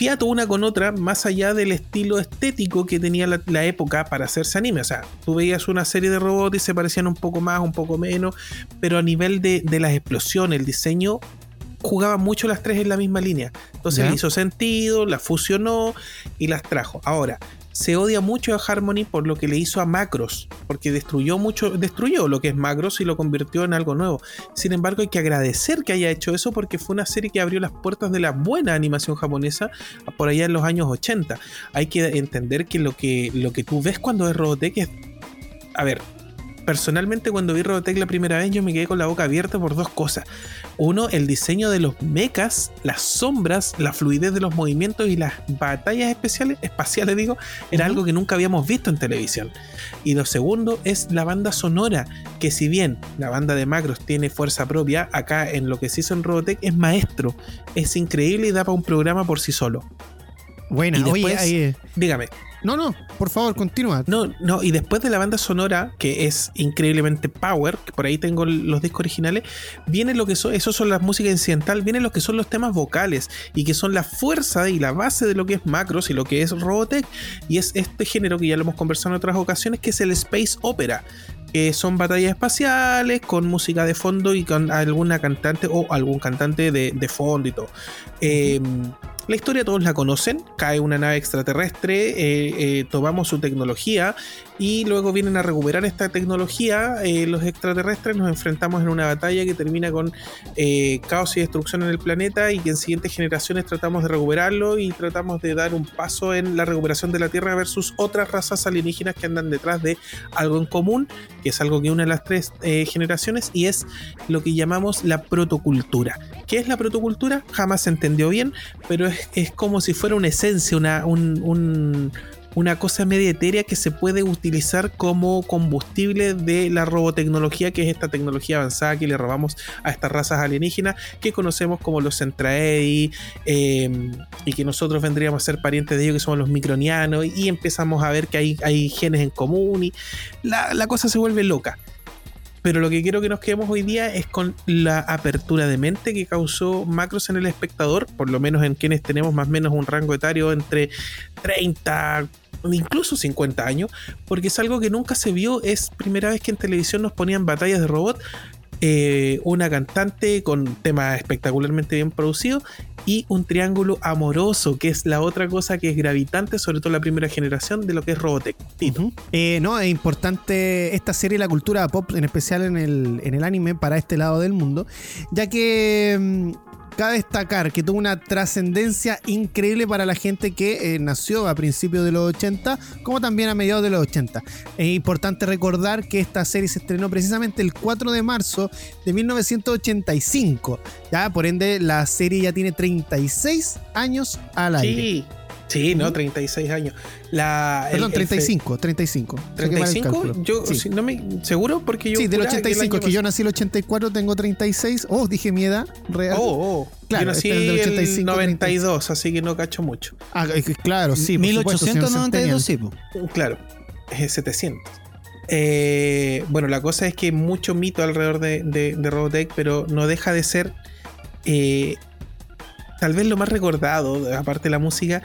Speaker 3: fiato una con otra más allá del estilo estético que tenía la, la época para hacerse anime. O sea, tú veías una serie de robots y se parecían un poco más, un poco menos, pero a nivel de, de las explosiones, el diseño, jugaban mucho las tres en la misma línea. Entonces
Speaker 1: Ya.
Speaker 3: le hizo sentido, las fusionó y las trajo. Ahora, se odia mucho a Harmony por lo que le hizo a Macros, porque destruyó mucho, destruyó lo que es Macros y lo convirtió en algo nuevo. Sin embargo, hay que agradecer que haya hecho eso porque fue una serie que abrió las puertas de la buena animación japonesa por allá en los años 80. Hay que entender que lo que, lo que tú ves cuando es Robotech es. A ver, personalmente cuando vi Robotech la primera vez yo me quedé con la boca abierta por dos cosas. Uno, el diseño de los mechas, las sombras, la fluidez de los movimientos y las batallas especiales, espaciales digo, era algo que nunca habíamos visto en televisión. Y lo segundo es la banda sonora, que si bien la banda de Macros tiene fuerza propia, acá en lo que se hizo en Robotech es maestro, es increíble y da para un programa por sí solo.
Speaker 1: Buena,
Speaker 3: Y
Speaker 1: oye,
Speaker 3: después-
Speaker 1: ahí, eh,
Speaker 3: Dígame.
Speaker 1: No, no, por favor, continúa.
Speaker 3: No, no, y después de la banda sonora, que es increíblemente power, que por ahí tengo los discos originales, viene lo que son, eso son las músicas incidental, vienen los que son los temas vocales, y que son la fuerza y la base de lo que es Macros y lo que es Robotech, y es este género que ya lo hemos conversado en otras ocasiones, que es el Space Opera. que son batallas espaciales con música de fondo y con alguna cantante o algún cantante de, de fondo y todo. Eh, la historia todos la conocen, cae una nave extraterrestre, eh, eh, tomamos su tecnología y luego vienen a recuperar esta tecnología. eh, los extraterrestres nos enfrentamos en una batalla que termina con eh, caos y destrucción en el planeta y que en siguientes generaciones tratamos de recuperarlo y tratamos de dar un paso en la recuperación de la Tierra versus otras razas alienígenas que andan detrás de algo en común, que es algo que une a las tres eh, generaciones y es lo que llamamos la protocultura. ¿Qué es la protocultura? Jamás se entendió bien, pero es, es como si fuera una esencia, una, un- un- una cosa media etérea que se puede utilizar como combustible de la robotecnología, que es esta tecnología avanzada que le robamos a estas razas alienígenas que conocemos como los Centraedi eh, y que nosotros vendríamos a ser parientes de ellos, que somos los micronianos, y empezamos a ver que hay, hay genes en común y la, la cosa se vuelve loca. Pero lo que quiero que nos quedemos hoy día es con la apertura de mente que causó Macros en el espectador, por lo menos en quienes tenemos más o menos un rango etario entre 30, incluso 50 años, porque es algo que nunca se vio, es primera vez que en televisión nos ponían batallas de robot, eh, una cantante con temas espectacularmente bien producidos y un triángulo amoroso, que es la otra cosa que es gravitante, sobre todo la primera generación de lo que es Robotech.
Speaker 1: Eh, no, es importante esta serie, la cultura pop, en especial en el, en el anime, para este lado del mundo, ya que mm, cabe destacar que tuvo una trascendencia increíble para la gente que eh, nació a principios de los 80, como también a mediados de los 80. Es importante recordar que esta serie se estrenó precisamente el 4 de marzo de 1985, ya por ende la serie ya tiene 36 años al aire.
Speaker 3: Sí, sí, no,
Speaker 1: Ujú.
Speaker 3: 36 años. La, el-
Speaker 1: Perdón,
Speaker 3: el fe-
Speaker 1: 35, 35. Saqué mal el
Speaker 3: 35,
Speaker 1: cálculo.
Speaker 3: yo
Speaker 1: Sí.
Speaker 3: si no me seguro porque yo
Speaker 1: Sí, del
Speaker 3: juraba que el
Speaker 1: 85,
Speaker 3: año
Speaker 1: que yo nací el 84, tengo 36. Oh, dije mi edad real.
Speaker 3: Oh, oh.
Speaker 1: Claro,
Speaker 3: yo nací
Speaker 1: este es del
Speaker 3: el
Speaker 1: 85,
Speaker 3: 92, así que no cacho mucho.
Speaker 1: Ah, que claro, sí. por supuesto, señor
Speaker 2: 1892,
Speaker 1: Centennial.
Speaker 2: sí.
Speaker 3: Claro, es 700. Eh, bueno, la cosa es que hay mucho mito alrededor de, de, de Robotech, pero no deja de ser eh, tal vez lo más recordado, aparte de la música,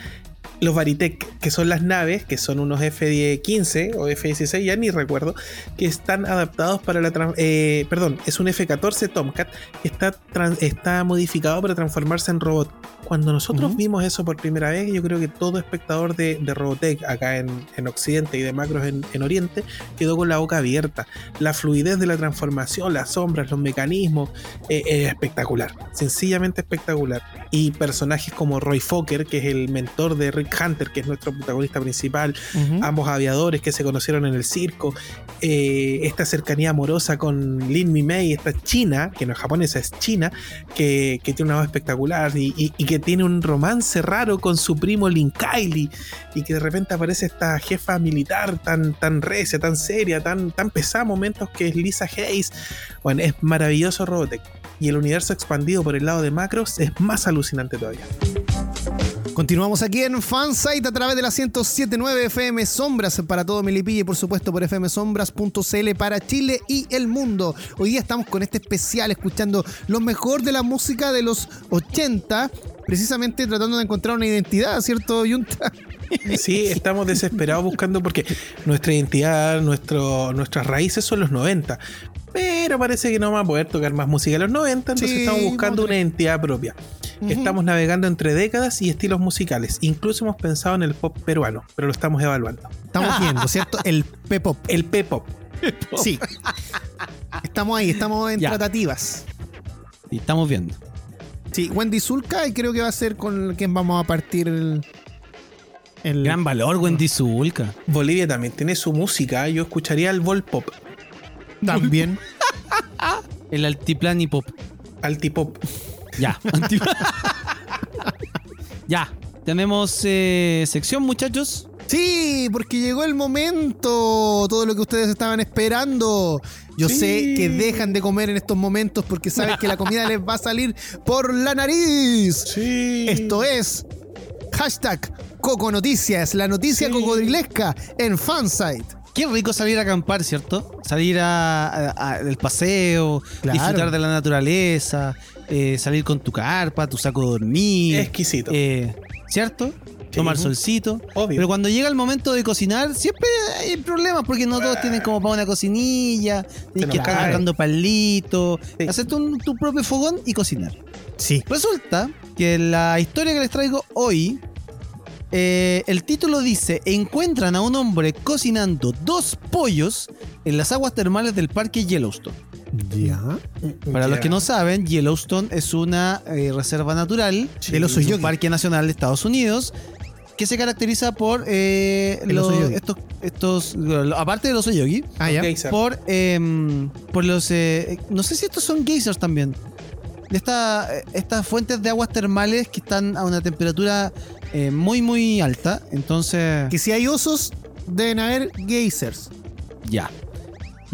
Speaker 3: los Varitech, que son las naves, que son unos F-15 o F-16, ya ni recuerdo, que están adaptados para la... eh, perdón, es un F-14 Tomcat que está, está modificado para transformarse en robot. Cuando nosotros vimos eso por primera vez, yo creo que todo espectador de, de Robotech acá en, en Occidente y de Macros en, en Oriente quedó con la boca abierta. La fluidez de la transformación, las sombras, los mecanismos, eh, es espectacular. Sencillamente espectacular. Y personajes como Roy Fokker, que es el mentor de Rick Hunter, que es nuestro protagonista principal, ambos aviadores que se conocieron en el circo, eh, esta cercanía amorosa con Lin Mi Mei, esta china, que no es japonesa, es china, que, que tiene una voz espectacular y, y- y que tiene un romance raro con su primo Lin Kylie, y que de repente aparece esta jefa militar tan, tan recia, tan seria, tan, tan pesada, momentos que es Lisa Hayes. Bueno, es maravilloso Robotech. Y el universo expandido por el lado de Macros es más alucinante todavía.
Speaker 1: Continuamos aquí en Fansite a través de la 1079 FM Sombras para todo Melipilla y por supuesto por fmsombras.cl para Chile y el mundo. Hoy día estamos con este especial escuchando lo mejor de la música de los 80, precisamente tratando de encontrar una identidad, ¿cierto, Yunta?
Speaker 3: Sí, estamos desesperados buscando porque nuestra identidad, nuestro, nuestras raíces son los 90. Pero parece que no vamos a poder tocar más música de los 90, entonces
Speaker 1: Sí,
Speaker 3: estamos buscando una identidad propia. Estamos navegando entre décadas y estilos musicales. Incluso hemos pensado en el pop peruano, pero lo estamos evaluando.
Speaker 1: Estamos viendo, ¿cierto? El P-pop.
Speaker 3: El P-pop.
Speaker 1: Sí. Estamos ahí, estamos en
Speaker 2: Ya.
Speaker 1: tratativas.
Speaker 2: Y estamos viendo.
Speaker 1: Sí, Wendy Zulka y creo que va a ser con quien vamos a partir el. el-
Speaker 2: Gran valor, Wendy Zulka.
Speaker 3: Bolivia también tiene su música. Yo escucharía el vol pop,
Speaker 1: También.
Speaker 2: El altiplan y pop.
Speaker 3: altipop.
Speaker 2: Ya. Ya. Tenemos eh, sección, muchachos.
Speaker 1: Sí, porque llegó el momento. Todo lo que ustedes estaban esperando. Yo
Speaker 3: Sí.
Speaker 1: sé que dejan de comer en estos momentos porque saben que la comida les va a salir por la nariz.
Speaker 3: Sí.
Speaker 1: Esto es hashtag Coco Noticias, la noticia
Speaker 3: Sí.
Speaker 1: cocodrilesca en Fansite.
Speaker 2: Qué rico salir a acampar, ¿cierto? Salir a, a- a- paseo,
Speaker 1: Claro.
Speaker 2: disfrutar de la naturaleza, eh, salir con tu carpa, tu saco de dormir.
Speaker 3: Exquisito.
Speaker 2: eh, ¿Cierto? Tomar solcito.
Speaker 3: Obvio.
Speaker 2: Pero cuando llega el momento de cocinar, siempre hay problemas porque no todos tienen como para una cocinilla, tienes que estar buscando palitos,
Speaker 3: Sí.
Speaker 2: hacer tu, tu propio fogón y cocinar.
Speaker 1: Sí.
Speaker 2: Resulta que la historia que les traigo hoy, eh, el título dice, encuentran a un hombre cocinando dos pollos en las aguas termales del parque Yellowstone.
Speaker 1: Ya.
Speaker 2: Para los que no saben, Yellowstone es una eh, reserva natural
Speaker 1: Del oso
Speaker 2: un parque nacional de Estados Unidos que se caracteriza por eh,
Speaker 1: El
Speaker 2: los-
Speaker 1: oso yogi.
Speaker 2: estos, estos, aparte del oso yogi,
Speaker 1: Ah, ya.
Speaker 3: Geyser.
Speaker 2: por, em, por los. eh, no sé si estos son geysers también. De esta- estas fuentes de aguas termales que están a una temperatura eh, muy, muy alta. Entonces.
Speaker 1: Que si hay osos, deben haber geysers.
Speaker 2: Ya.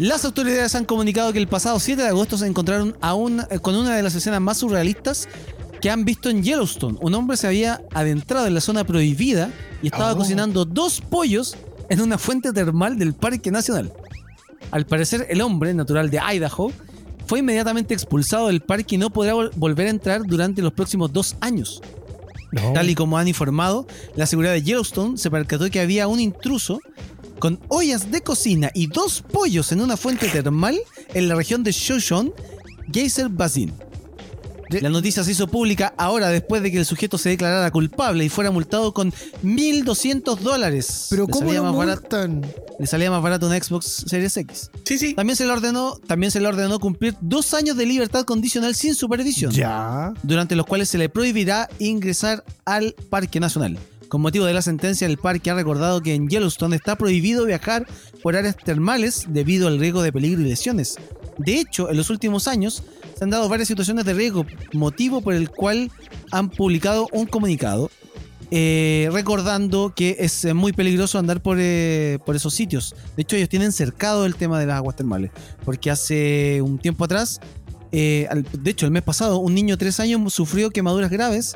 Speaker 2: Las autoridades han comunicado que el pasado 7 de agosto se encontraron a eh, con una de las escenas más surrealistas que han visto en Yellowstone. Un hombre se había adentrado en la zona prohibida y estaba
Speaker 3: Oh.
Speaker 2: cocinando dos pollos en una fuente termal del Parque Nacional. Al parecer, el hombre, natural de Idaho, fue inmediatamente expulsado del parque y no podrá vol- volver a entrar durante los próximos dos años. Tal y como han informado, la seguridad de Yellowstone se percató que había un intruso con ollas de cocina y dos pollos en una fuente termal en la región de Shoshone, Geyser Basin. La noticia se hizo pública ahora después de que el sujeto se declarara culpable y fuera multado con 1.200 dólares.
Speaker 1: Pero
Speaker 2: Le
Speaker 1: ¿cómo
Speaker 2: salía
Speaker 1: lo
Speaker 2: más barato-
Speaker 1: multan?
Speaker 2: Le salía más barato un Xbox Series X.
Speaker 3: Sí, sí.
Speaker 2: También se le ordenó, también se le ordenó cumplir dos años de libertad condicional sin supervisión
Speaker 1: Ya.
Speaker 2: durante los cuales se le prohibirá ingresar al Parque Nacional. Con motivo de la sentencia, el parque ha recordado que en Yellowstone está prohibido viajar por áreas termales debido al riesgo de peligro y lesiones. De hecho, en los últimos años se han dado varias situaciones de riesgo, motivo por el cual han publicado un comunicado eh, recordando que es eh, muy peligroso andar por, eh, por esos sitios. De hecho, ellos tienen cercado el tema de las aguas termales, porque hace un tiempo atrás, de hecho, el mes pasado, un niño de 3 años sufrió quemaduras graves.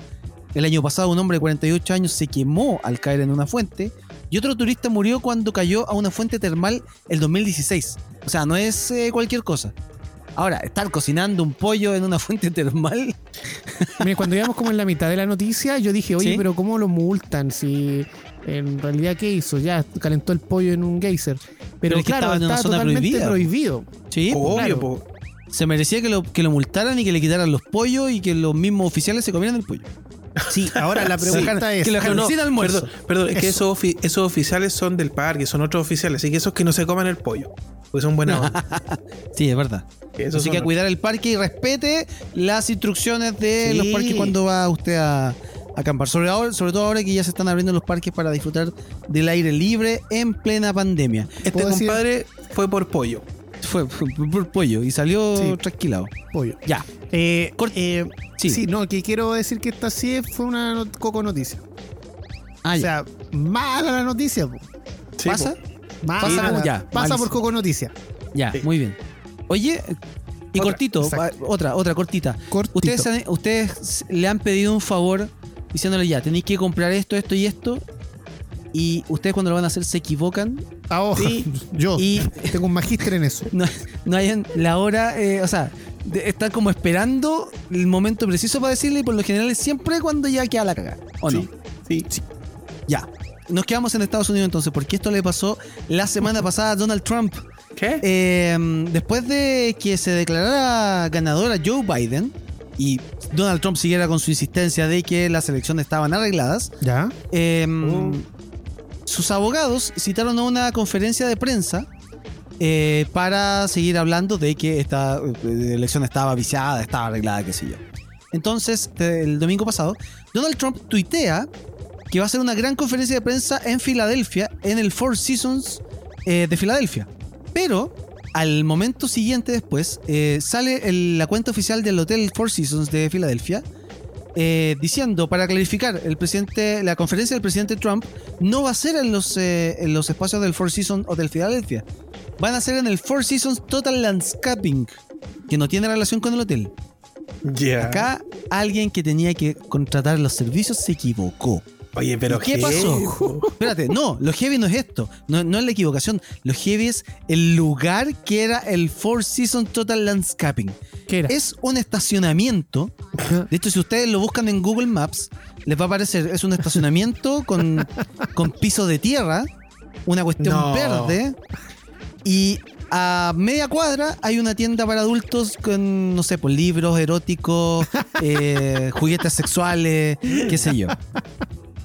Speaker 2: El año pasado, un hombre de 48 años se quemó al caer en una fuente. Y otro turista murió cuando cayó a una fuente termal el 2016. O sea, no es eh, cualquier cosa. Ahora, estar cocinando un pollo en una fuente termal.
Speaker 1: Mira, cuando íbamos como en la mitad de la noticia, yo dije, oye,
Speaker 2: Sí.
Speaker 1: pero ¿cómo lo multan? Si en realidad, ¿qué hizo? Ya calentó el pollo en un geyser. Pero,
Speaker 2: Pero es que
Speaker 1: claro,
Speaker 2: estaba en una
Speaker 1: estaba
Speaker 2: zona
Speaker 1: totalmente
Speaker 2: prohibida.
Speaker 1: prohibido.
Speaker 2: Sí,
Speaker 3: Obvio,
Speaker 1: claro.
Speaker 3: po.
Speaker 2: se merecía que lo, que lo multaran y que le quitaran los pollos y que los mismos oficiales se comieran el pollo.
Speaker 1: Sí, ahora la pregunta es...
Speaker 2: que lo dejaron
Speaker 3: No,
Speaker 2: sin almuerzo.
Speaker 3: Perdón, perdón, es que esos, ofi- esos oficiales son del parque, son otros oficiales, así que esos que no se coman el pollo, porque son buena onda.
Speaker 2: Sí, es verdad.
Speaker 3: Esos
Speaker 2: Así que a cuidar el parque y respete las instrucciones de
Speaker 3: Sí.
Speaker 2: los parques cuando va usted a, a acampar. Sobre, ahora, sobre todo ahora que ya se están abriendo los parques para disfrutar del aire libre en plena pandemia.
Speaker 3: Este
Speaker 1: ¿Puedo decir-
Speaker 3: compadre fue por pollo.
Speaker 2: Fue por, por pollo y salió
Speaker 1: Sí.
Speaker 2: trasquilado.
Speaker 1: pollo.
Speaker 2: Ya.
Speaker 1: Eh, eh,
Speaker 2: Sí.
Speaker 1: sí. no, que quiero decir que esta sí fue una not- coco noticia.
Speaker 2: Ah,
Speaker 1: o sea, mala la noticia. po.
Speaker 3: Sí,
Speaker 2: ¿Pasa?
Speaker 3: po.
Speaker 1: Mala,
Speaker 2: Pasa como ya,
Speaker 1: pasa
Speaker 2: malísimo.
Speaker 1: por coco noticia.
Speaker 2: Ya,
Speaker 3: Sí.
Speaker 2: muy bien. Oye, y
Speaker 1: Otra,
Speaker 2: cortito,
Speaker 1: exacto.
Speaker 2: otra, otra cortita.
Speaker 1: Cortito.
Speaker 2: Ustedes, han- ustedes le han pedido un favor diciéndole ya, tenéis que comprar esto, esto y esto. Y ustedes cuando lo van a hacer se equivocan
Speaker 1: Ah, ojo,
Speaker 3: Sí.
Speaker 1: yo
Speaker 2: y
Speaker 1: tengo un magíster en eso.
Speaker 2: no, no hayan la hora, eh, o sea, de- están como esperando el momento preciso para decirle y por lo general es siempre cuando ya queda la cagada. ¿O no?
Speaker 3: Sí, sí.
Speaker 2: Ya. Nos quedamos en Estados Unidos entonces, porque esto le pasó la semana pasada a Donald Trump.
Speaker 3: ¿Qué?
Speaker 2: Eh, después de que se declarara ganadora Joe Biden, y Donald Trump siguiera con su insistencia de que las elecciones estaban arregladas,
Speaker 1: ¿Ya?
Speaker 2: eh,
Speaker 3: Oh.
Speaker 2: sus abogados citaron a una conferencia de prensa eh, para seguir hablando de que esta eh, elección estaba viciada, estaba arreglada, qué sé yo. Entonces, el domingo pasado, Donald Trump tuitea que va a hacer una gran conferencia de prensa en Filadelfia, en el Four Seasons eh, de Filadelfia. Pero, al momento siguiente después, sale la cuenta oficial del Hotel Four Seasons de Filadelfia diciendo, para clarificar, el presidente, la conferencia del presidente Trump no va a ser en los, en los espacios del Four Seasons Hotel Filadelfia. Van a ser en el Four Seasons Total Landscaping, que no tiene relación con el hotel.
Speaker 3: Ya.
Speaker 2: Acá alguien que tenía que contratar los servicios se equivocó.
Speaker 3: Oye, pero
Speaker 2: ¿Y qué pasó? Espérate, no, lo heavy no es esto, no, no es la equivocación. Lo heavy es el lugar que era el Four Seasons Total Landscaping.
Speaker 1: ¿Qué era?
Speaker 2: Es un estacionamiento. De hecho, si ustedes lo buscan en Google Maps, les va a aparecer. Es un estacionamiento con, con piso de tierra, una cuestión
Speaker 3: No.
Speaker 2: verde. Y a media cuadra hay una tienda para adultos con, no sé, pues libros eróticos, eh, juguetes sexuales, qué sé yo.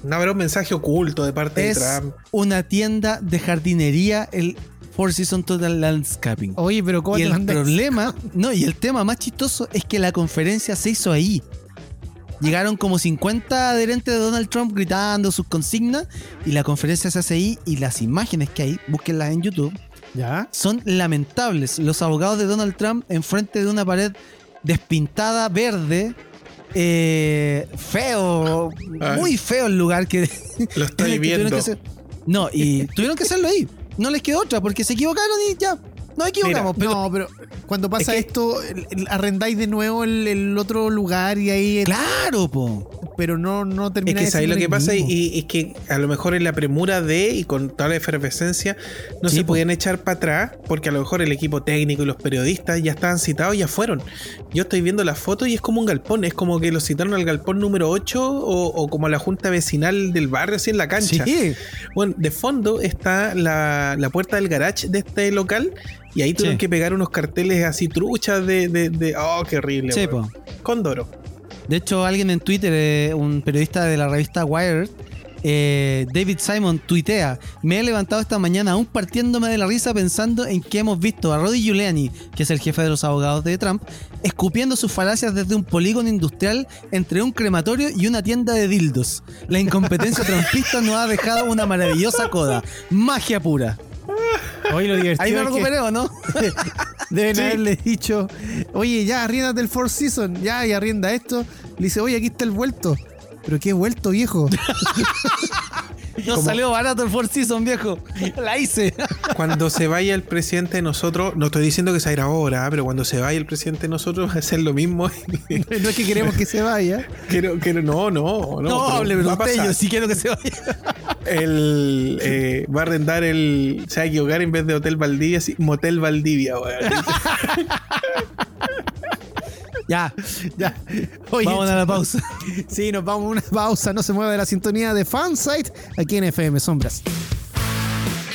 Speaker 3: No habrá un mensaje oculto de parte
Speaker 2: Es
Speaker 3: de Trump.
Speaker 2: una tienda de jardinería, el Four Seasons Total Landscaping.
Speaker 1: Oye, pero ¿cómo
Speaker 2: Y
Speaker 1: te
Speaker 2: el
Speaker 1: mandas?
Speaker 2: problema, no, y el tema más chistoso es que la conferencia se hizo ahí. Llegaron como 50 adherentes de Donald Trump gritando sus consignas y la conferencia se hace ahí y las imágenes que hay, búsquenlas en YouTube,
Speaker 1: ¿Ya?
Speaker 2: son lamentables. Los abogados de Donald Trump enfrente de una pared despintada verde, eh, feo,
Speaker 3: Ay.
Speaker 2: muy feo el lugar que,
Speaker 3: Lo estoy viendo.
Speaker 2: que hacer- No, y tuvieron que hacerlo ahí. No les quedó otra porque se equivocaron y ya. Nos equivocamos, pero
Speaker 1: no, pero cuando pasa
Speaker 3: que-
Speaker 1: esto, el- el- arrendáis de nuevo el, el otro lugar y ahí.
Speaker 2: claro, po.
Speaker 1: Pero no, no
Speaker 3: Es
Speaker 1: termina
Speaker 3: que
Speaker 1: de
Speaker 3: sabéis lo que pasa y, y es que a lo mejor en la premura de y con toda la efervescencia no
Speaker 2: Sí,
Speaker 3: se
Speaker 2: po.
Speaker 3: podían echar para atrás porque a lo mejor el equipo técnico y los periodistas ya estaban citados y ya fueron. Yo estoy viendo las fotos y es como un galpón, es como que los citaron al galpón número 8 o, o como a la junta vecinal del barrio así en la cancha.
Speaker 2: Sí.
Speaker 3: Bueno, de fondo está la, la puerta del garage de este local y ahí tuvieron
Speaker 2: Sí.
Speaker 3: que pegar unos carteles así truchas de... de, de- oh, qué horrible.
Speaker 2: Sí.
Speaker 3: Condoro.
Speaker 2: De hecho, alguien en Twitter, eh, un periodista de la revista Wired, eh, David Simon, tuitea: Me he levantado esta mañana aún partiéndome de la risa pensando en que hemos visto a Rudy Giuliani, que es el jefe de los abogados de Trump, escupiendo sus falacias desde un polígono industrial entre un crematorio y una tienda de dildos. La incompetencia trumpista nos ha dejado una maravillosa coda. Magia pura.
Speaker 1: Oye, lo divertido
Speaker 2: Ahí me recuperé, ¿o no?
Speaker 1: Deben
Speaker 3: Sí.
Speaker 1: haberle dicho, oye, ya arriéndate el Four Season, ya, y arrienda esto. Le dice, oye, aquí está el vuelto. Pero qué vuelto, viejo.
Speaker 2: Nos salió barato el Four Seasons, viejo. La hice.
Speaker 3: Cuando se vaya el presidente de nosotros, no estoy diciendo que se va a ir ahora, pero cuando se vaya el presidente de nosotros va a hacer lo mismo.
Speaker 1: no es que queremos que se vaya.
Speaker 3: quiero, quiero, no, no, no.
Speaker 2: No,
Speaker 3: pero
Speaker 2: hable,
Speaker 3: a
Speaker 2: usted, yo sí quiero que se vaya.
Speaker 3: El, eh, va a arrendar el. Se va a equivocar en vez de Hotel Valdivia, sí, Motel Valdivia, weón.
Speaker 2: Ya,
Speaker 1: Ya. Oye,
Speaker 2: vamos a la pausa.
Speaker 1: Sí, nos vamos a una pausa. No se mueva de la sintonía de Fansite aquí en FM Sombras.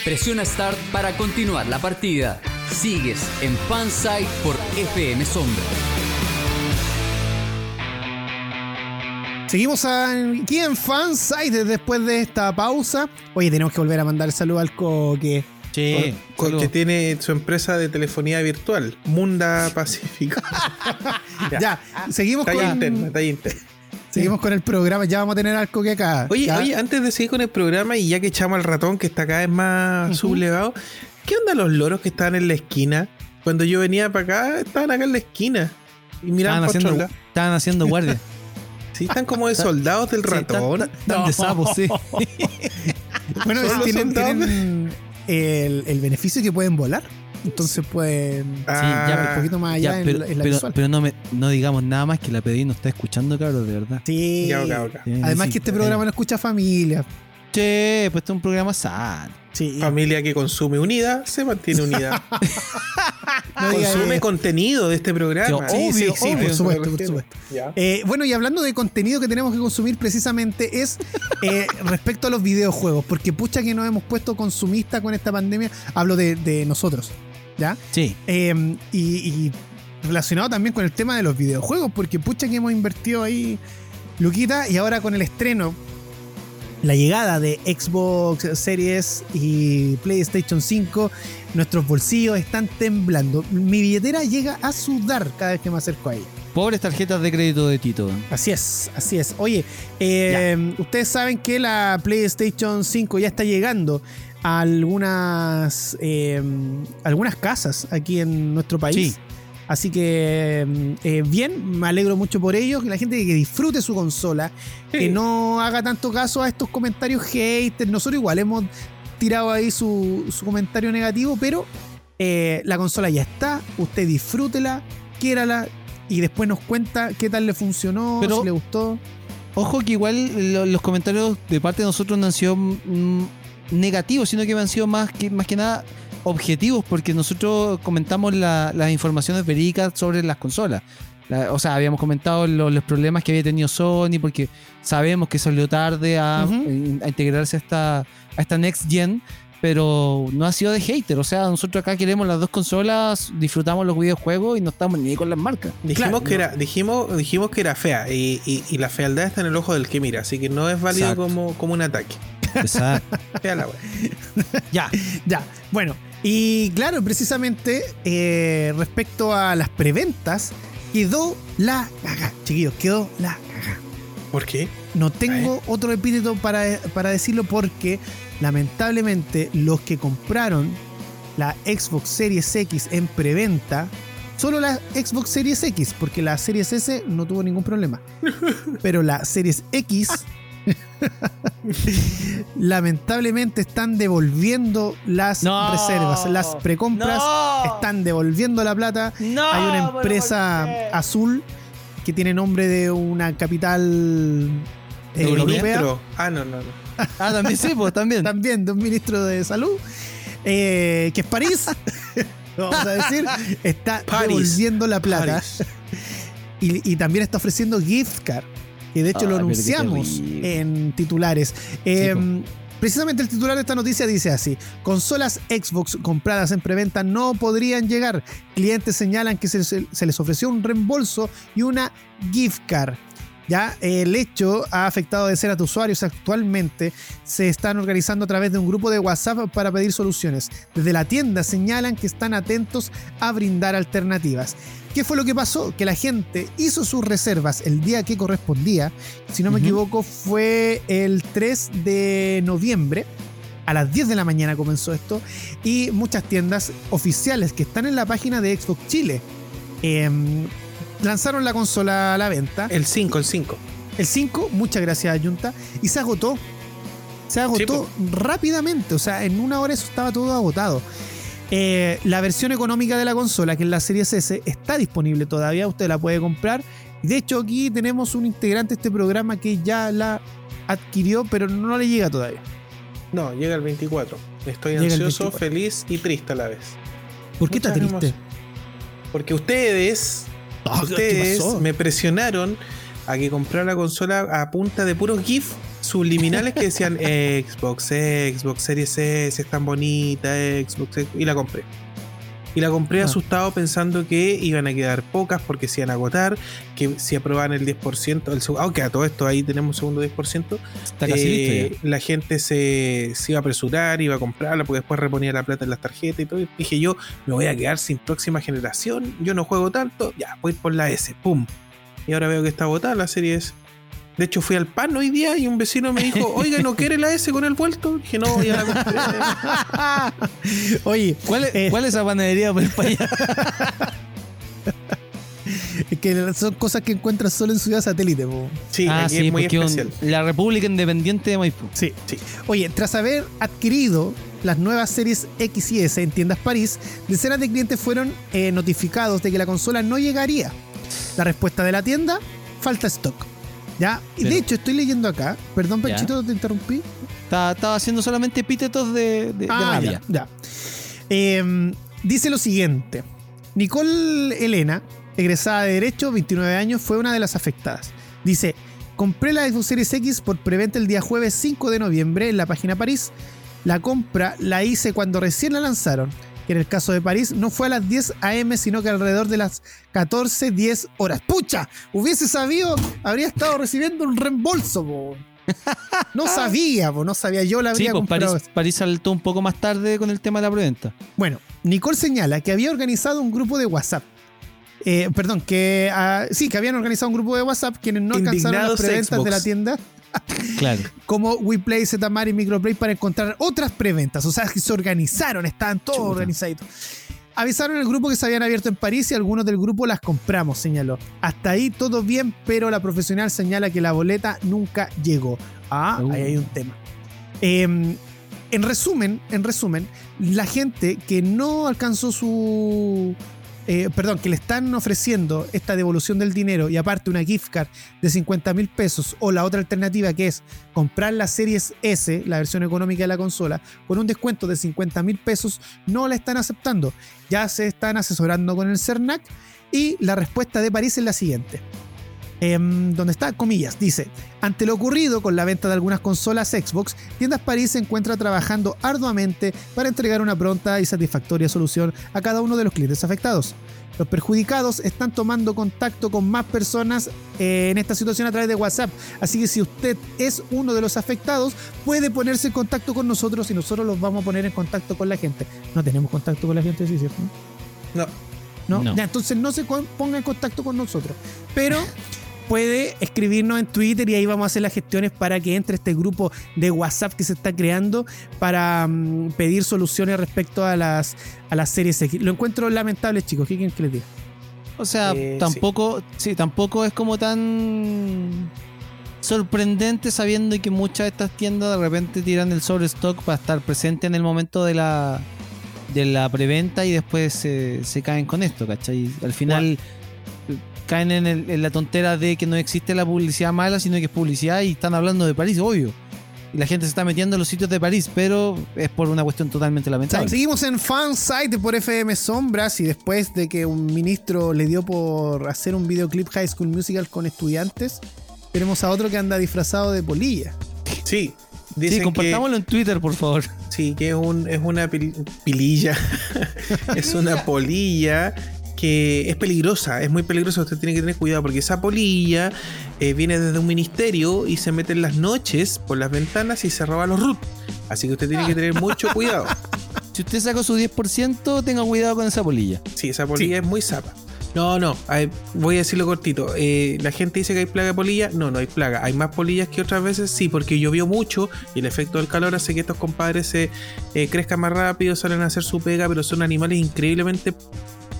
Speaker 4: Presiona Start para continuar la partida. Sigues en Fansite por FM Sombra.
Speaker 1: Seguimos aquí en Fansite después de esta pausa. Oye, tenemos que volver a mandar saludo al coque.
Speaker 2: Sí,
Speaker 3: Con- que tiene su empresa de telefonía virtual, Munda Pacífico.
Speaker 1: Ya, seguimos
Speaker 3: Talla
Speaker 1: con,
Speaker 3: interna, talla interna.
Speaker 1: seguimos con el programa. Ya vamos a tener al coque acá.
Speaker 3: Oye,
Speaker 1: Ya.
Speaker 3: oye, antes de seguir con el programa y ya que echamos al ratón que está cada vez más sublevado, ¿qué onda los loros que estaban en la esquina? Cuando yo venía para acá, estaban acá en la esquina. Y miraban
Speaker 2: estaban haciendo,
Speaker 3: lado.
Speaker 2: estaban haciendo guardia.
Speaker 3: Sí, están como de soldados del
Speaker 2: Sí, están-
Speaker 3: ratón.
Speaker 2: están de sapos, sí.
Speaker 1: Bueno,
Speaker 3: Son los
Speaker 1: tienen,
Speaker 3: soldados.
Speaker 1: tienen el, el beneficio que pueden volar. Entonces pueden
Speaker 3: Ah,
Speaker 2: ya,
Speaker 1: ir un poquito más allá
Speaker 2: Ya,
Speaker 1: en
Speaker 2: pero,
Speaker 1: en la
Speaker 2: pero-
Speaker 1: visual.
Speaker 2: pero no, me, no digamos nada más que la pedí no está escuchando, cabrón, de verdad.
Speaker 1: sí.
Speaker 3: Ya.
Speaker 2: Sí,
Speaker 1: Además
Speaker 2: sí,
Speaker 1: que este
Speaker 2: eh,
Speaker 1: programa lo escucha familia.
Speaker 2: Che, pues este es un programa sano.
Speaker 1: Sí.
Speaker 3: Familia que consume unida, se mantiene unida.
Speaker 1: No
Speaker 3: consume
Speaker 1: eso.
Speaker 3: contenido de este programa.
Speaker 2: Sí, obvio, obvio.
Speaker 1: Por supuesto, por supuesto. Eh, bueno, y hablando de contenido que tenemos que consumir precisamente es eh, respecto a los videojuegos, porque pucha que nos hemos puesto consumistas con esta pandemia, hablo de, de nosotros, ¿ya?
Speaker 2: Sí.
Speaker 1: Eh, y, y relacionado también con el tema de los videojuegos, porque pucha que hemos invertido ahí Luquita y ahora con el estreno, la llegada de Xbox Series y PlayStation 5, nuestros bolsillos están temblando. Mi billetera llega a sudar cada vez que me acerco a ella.
Speaker 2: Pobres tarjetas de crédito de Tito.
Speaker 1: Así es, así es. Oye, eh, ustedes saben que la PlayStation 5 ya está llegando a algunas, eh, algunas casas aquí en nuestro país.
Speaker 2: Sí.
Speaker 1: Así que eh, bien, me alegro mucho por ello, que la gente que disfrute su consola, que no haga tanto caso a estos comentarios haters. Nosotros igual hemos tirado ahí su, su comentario negativo, pero eh, la consola ya está, usted disfrútela, quiérala y después nos cuenta qué tal le funcionó,
Speaker 2: Pero-
Speaker 1: si le gustó.
Speaker 2: Ojo que igual lo- los comentarios de parte de nosotros no han sido mm, negativos, sino que han sido más que, más que nada objetivos, porque nosotros comentamos la- las informaciones verídicas sobre las consolas. La- o sea, habíamos comentado lo- los problemas que había tenido Sony, porque sabemos que salió tarde a, a integrarse a esta, a esta Next Gen, pero no ha sido de hater. O sea, nosotros acá queremos las dos consolas, disfrutamos los videojuegos y no estamos ni con las marcas.
Speaker 3: Dijimos,
Speaker 1: Claro,
Speaker 3: que era, dijimos, dijimos que era fea y, y- y la fealdad está en el ojo del que mira, así que no es válido
Speaker 2: Exacto.
Speaker 3: como, como un ataque.
Speaker 2: Exacto.
Speaker 3: Fea la wea.
Speaker 2: ya.
Speaker 1: Ya, bueno, y claro, precisamente eh, respecto a las preventas, quedó la caga, chiquillos, quedó la caga.
Speaker 3: ¿Por qué?
Speaker 1: No tengo otro epíteto para, para decirlo porque lamentablemente los que compraron la Xbox Series X en preventa, solo la Xbox Series X, porque la Series S no tuvo ningún problema. Pero la Series X, lamentablemente están devolviendo las
Speaker 2: No.
Speaker 1: reservas, las precompras,
Speaker 2: No.
Speaker 1: están devolviendo la plata.
Speaker 2: No,
Speaker 1: Hay una empresa azul que tiene nombre de una capital eh,
Speaker 2: ¿Europea?
Speaker 3: Ah, no, no, no.
Speaker 2: Ah, también sí, pues también.
Speaker 1: también de un ministro de salud, eh, que es París, vamos a decir, está
Speaker 3: París.
Speaker 1: devolviendo la plata y, y también está ofreciendo gift card, que de hecho lo
Speaker 2: qué
Speaker 1: anunciamos en titulares. Eh. Precisamente el titular de esta noticia dice así: Consolas Xbox compradas en preventa no podrían llegar. Clientes señalan que se les ofreció un reembolso y una gift card. Ya el hecho ha afectado a decenas de usuarios. Actualmente se están organizando a través de un grupo de WhatsApp para pedir soluciones. Desde la tienda señalan que están atentos a brindar alternativas. ¿Qué fue lo que pasó? Que la gente hizo sus reservas el día que correspondía. Si no me equivoco, fue el 3 de noviembre. A las 10 de la mañana comenzó esto. Y muchas tiendas oficiales que están en la página de Xbox Chile em, lanzaron la consola a la venta.
Speaker 3: El 5, el 5.
Speaker 1: El 5, muchas gracias, Junta. Y se agotó. Se agotó rápidamente. O sea, en una hora eso estaba todo agotado. Eh, la versión económica de la consola, que es la Series S, está disponible todavía. Usted la puede comprar. Y de hecho, aquí tenemos un integrante de este programa que ya la adquirió, pero no le llega todavía.
Speaker 3: No, llega el 24. Estoy
Speaker 1: Llega
Speaker 3: ansioso,
Speaker 1: 24.
Speaker 3: feliz y triste a la vez.
Speaker 1: ¿Por qué está
Speaker 3: Muchas
Speaker 1: triste?
Speaker 3: Porque ustedes,
Speaker 1: Ah, ¿qué
Speaker 3: ustedes me presionaron a que comprara la consola a punta de puros GIF subliminales que decían Xbox, Xbox Series S, es tan bonita, Xbox, X", y la compré. Y la compré
Speaker 1: Ah.
Speaker 3: asustado pensando que iban a quedar pocas porque se iban a agotar, que si aprobaban el 10%, el, seg- aunque a todo esto ahí tenemos un segundo 10%,
Speaker 2: Está casi
Speaker 3: eh,
Speaker 2: listo
Speaker 3: la gente se, se iba a apresurar, iba a comprarla porque después reponía la plata en las tarjetas y todo. Y dije yo, me voy a quedar sin próxima generación, yo no juego tanto, ya, voy por la S, pum. Y ahora veo que está agotada la serie S. De hecho, fui al pan hoy día y un vecino me dijo, oiga, ¿no quiere la S con el vuelto? Dije, no, ya la compré.
Speaker 1: Oye.
Speaker 2: ¿Cuál es,
Speaker 1: Eh.
Speaker 2: cuál es esa panadería por el allá?
Speaker 1: es que son cosas que encuentras solo en ciudad satélite. po.
Speaker 3: Sí,
Speaker 2: ah, sí,
Speaker 3: es muy
Speaker 2: un-
Speaker 3: especial.
Speaker 2: la República Independiente de Maipú.
Speaker 1: Sí.
Speaker 3: Sí.
Speaker 1: Oye, tras haber adquirido las nuevas series X y S en tiendas París, decenas de clientes fueron eh, notificados de que la consola no llegaría. La respuesta de la tienda, falta stock. ¿Ya? Y de hecho, estoy leyendo acá, perdón. Panchito, te interrumpí.
Speaker 2: Estaba, estaba haciendo solamente epítetos de, de,
Speaker 1: Ah, ya. ya. Eh, dice lo siguiente: Nicole Elena, egresada de Derecho, 29 años, fue una de las afectadas. Dice: Compré la Xbox Series X por preventa el día jueves 5 de noviembre en la página París. La compra la hice cuando recién la lanzaron. Que en el caso de París no fue a las 10 a.m., sino que alrededor de las 14, 10 horas. ¡Pucha! Hubiese sabido, habría estado recibiendo un reembolso, po. No sabía, po, no sabía. Yo la
Speaker 2: Sí,
Speaker 1: habría
Speaker 2: pues
Speaker 1: comprado.
Speaker 2: París, París saltó un poco más tarde con el tema de la preventa.
Speaker 1: Bueno, Nicole señala que había organizado un grupo de WhatsApp. Eh, perdón, que ah, sí, que habían organizado un grupo de WhatsApp quienes no alcanzaron las preventas de la tienda,
Speaker 2: Claro.
Speaker 1: como WePlay, Zmar y Microplay, para encontrar otras preventas. O sea, que se organizaron, estaban todos
Speaker 2: Chuta.
Speaker 1: organizaditos. Avisaron al grupo que se habían abierto en París y algunos del grupo las compramos, señaló. Hasta ahí todo bien, pero la profesional señala que la boleta nunca llegó. Ah,
Speaker 2: Uh.
Speaker 1: ahí hay un tema. Eh, en resumen, en resumen, la gente que no alcanzó su. Eh, perdón, que le están ofreciendo esta devolución del dinero y aparte una gift card de 50 mil pesos o la otra alternativa que es comprar la Series S, la versión económica de la consola, con un descuento de 50 mil pesos, no la están aceptando. Ya se están asesorando con el CERNAC y la respuesta de París es la siguiente. Em, donde está, comillas, dice, ante lo ocurrido con la venta de algunas consolas Xbox, Tiendas París se encuentra trabajando arduamente para entregar una pronta y satisfactoria solución a cada uno de los clientes afectados. Los perjudicados están tomando contacto con más personas eh, en esta situación a través de WhatsApp, así que si usted es uno de los afectados, puede ponerse en contacto con nosotros y nosotros los vamos a poner en contacto con la gente. No tenemos contacto con la gente, sí, ¿cierto?
Speaker 3: No.
Speaker 1: ¿no?
Speaker 2: No.
Speaker 1: Ya, entonces no se ponga en contacto con nosotros. Pero puede escribirnos en Twitter y ahí vamos a hacer las gestiones para que entre este grupo de WhatsApp que se está creando para mm, pedir soluciones respecto a las, a las series X. Lo encuentro lamentable, chicos. ¿Qué quieren que les diga?
Speaker 2: O sea,
Speaker 3: Eh,
Speaker 2: tampoco, sí. tampoco es como tan sorprendente sabiendo que muchas de estas tiendas de repente tiran el sobrestock para estar presente en el momento de la de la preventa y después se, se caen con esto, ¿cachai? Al final caen en, el- en la tontera de que no existe la publicidad mala, sino que es publicidad y están hablando de París, obvio. Y la gente se está metiendo en los sitios de París, pero es por una cuestión totalmente lamentable.
Speaker 1: Seguimos en Fansite por FM Sombras y después de que un ministro le dio por hacer un videoclip High School Musical con estudiantes, tenemos a otro que anda disfrazado de polilla.
Speaker 3: Sí.
Speaker 2: Sí,
Speaker 3: que,
Speaker 2: compartámoslo en Twitter, por favor.
Speaker 3: sí, que es, un, es una pil- pililla. es una polilla que es peligrosa, es muy peligrosa. Usted tiene que tener cuidado porque esa polilla eh, viene desde un ministerio y se mete en las noches por las ventanas y se roba los root. Así que usted tiene que tener mucho cuidado.
Speaker 2: Si usted saca su 10%, tenga cuidado con esa polilla.
Speaker 3: Sí, esa polilla es muy zapa. No, no, hay- voy a decirlo cortito. Eh, la gente dice que hay plaga de polilla. No, no hay plaga. Hay más polillas que otras veces, sí, porque llovió mucho y el efecto del calor hace que estos compadres se eh, crezcan más rápido, salen a hacer su pega, pero son animales increíblemente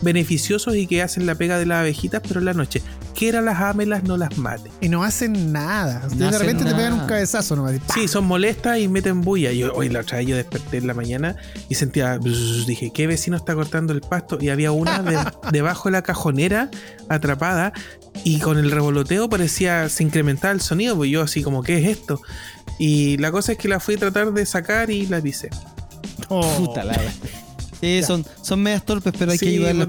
Speaker 3: beneficiosos y que hacen la pega de las abejitas, pero en la noche. Quiera las amelas, no las mate.
Speaker 1: Y no hacen nada.
Speaker 2: No
Speaker 1: de
Speaker 2: hacen
Speaker 1: repente te pegan un cabezazo nomás. y.
Speaker 3: Sí, son molestas y meten bulla. Yo, hoy la otra vez yo desperté en la mañana y sentía, bzz, dije, ¿qué vecino está cortando el pasto? Y había una de- debajo de la cajonera atrapada y con el revoloteo parecía, se incrementaba el sonido, pues yo así como, ¿qué es esto? Y la cosa es que la fui a tratar de sacar y la pisé.
Speaker 1: Oh.
Speaker 2: Puta la Sí, son, son medias torpes, pero hay
Speaker 3: Sí,
Speaker 2: que ayudarlas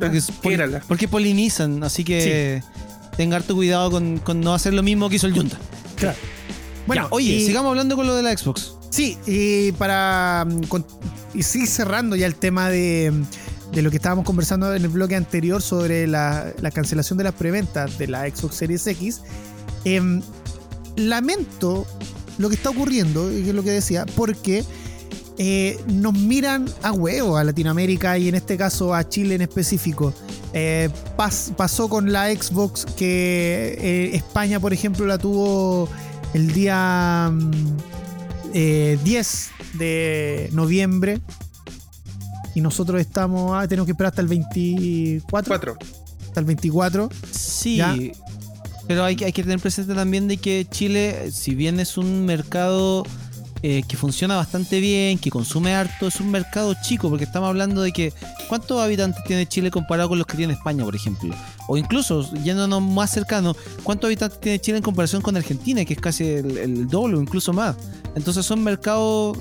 Speaker 2: porque, polinizan. Así que tenga harto cuidado con, con no hacer lo mismo que hizo el Junta.
Speaker 1: Claro. Bueno,
Speaker 2: Ya, oye,
Speaker 1: y-
Speaker 2: sigamos hablando con lo de la Xbox.
Speaker 1: Sí, y para mm, con- y sí cerrando ya el tema de, de lo que estábamos conversando en el bloque anterior sobre la, la cancelación de las preventas de la Xbox Series X, em, lamento lo que está ocurriendo, y que es lo que decía, porque eh, nos miran a huevo a Latinoamérica y en este caso a Chile en específico. Eh, pas- pasó con la Xbox que eh, España, por ejemplo, la tuvo el día mm, eh, 10 de noviembre y nosotros estamos, ah, tenemos que esperar hasta el 24,
Speaker 3: Cuatro.
Speaker 1: hasta el 24.
Speaker 2: Sí,
Speaker 1: Ya.
Speaker 2: pero hay, que- hay que tener presente también de que Chile, si bien es un mercado eh, que funciona bastante bien, que consume harto, es un mercado chico, porque estamos hablando de que ¿cuántos habitantes tiene Chile comparado con los que tiene España, por ejemplo? O incluso, yéndonos más cercano, ¿cuántos habitantes tiene Chile en comparación con Argentina, que es casi el, doble o incluso más? Entonces son mercados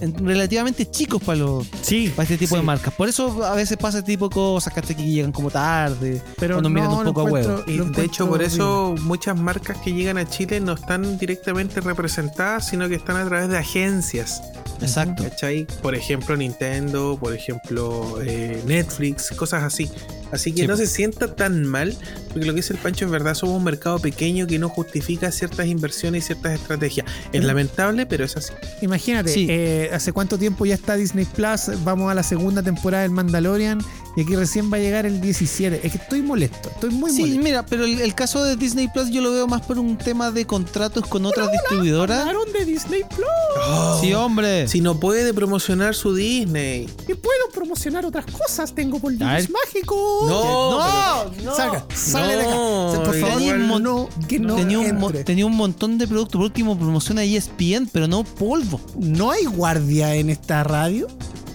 Speaker 2: relativamente chicos para los
Speaker 1: Sí,
Speaker 2: para este tipo
Speaker 1: Sí.
Speaker 2: de marcas. Por eso a veces pasa este tipo de cosas, ¿cachai? Que llegan como tarde.
Speaker 1: pero
Speaker 2: o nos miran
Speaker 1: no,
Speaker 2: un poco a huevo.
Speaker 3: Y de hecho, por eso muchas marcas que llegan a Chile no están directamente representadas, sino que están a través de agencias.
Speaker 2: Exacto.
Speaker 3: ¿Cachai? Por ejemplo, Nintendo, por ejemplo, eh, Netflix, cosas así. Así que
Speaker 2: Sí,
Speaker 3: no se sienta tan mal, porque lo que dice el Pancho es verdad, somos un mercado pequeño que no justifica ciertas inversiones y ciertas estrategias. Es lamentable, pero es así.
Speaker 1: Imagínate,
Speaker 2: Sí.
Speaker 1: eh, ¿hace cuánto tiempo ya está Disney Plus? Vamos a la segunda temporada del Mandalorian y aquí recién va a llegar el 17. Es que estoy molesto, estoy muy
Speaker 2: Sí,
Speaker 1: molesto.
Speaker 2: mira, pero el, el caso de Disney Plus yo lo veo más por un tema de contratos con otras distribuidoras.
Speaker 1: Hablaron de Disney Plus
Speaker 2: Sí, hombre.
Speaker 3: Si no puede promocionar su Disney.
Speaker 1: y puedo promocionar otras cosas. Tengo
Speaker 2: ver.
Speaker 1: mágicos.
Speaker 3: No,
Speaker 2: no.
Speaker 1: Salga, sale de acá.
Speaker 3: No,
Speaker 1: Por favor,
Speaker 2: tenía un mon-
Speaker 1: no, que no
Speaker 2: tenía, un, tenía un montón de productos. Por último, promociona ESPN, pero no polvo.
Speaker 1: ¿No hay guardia en esta radio?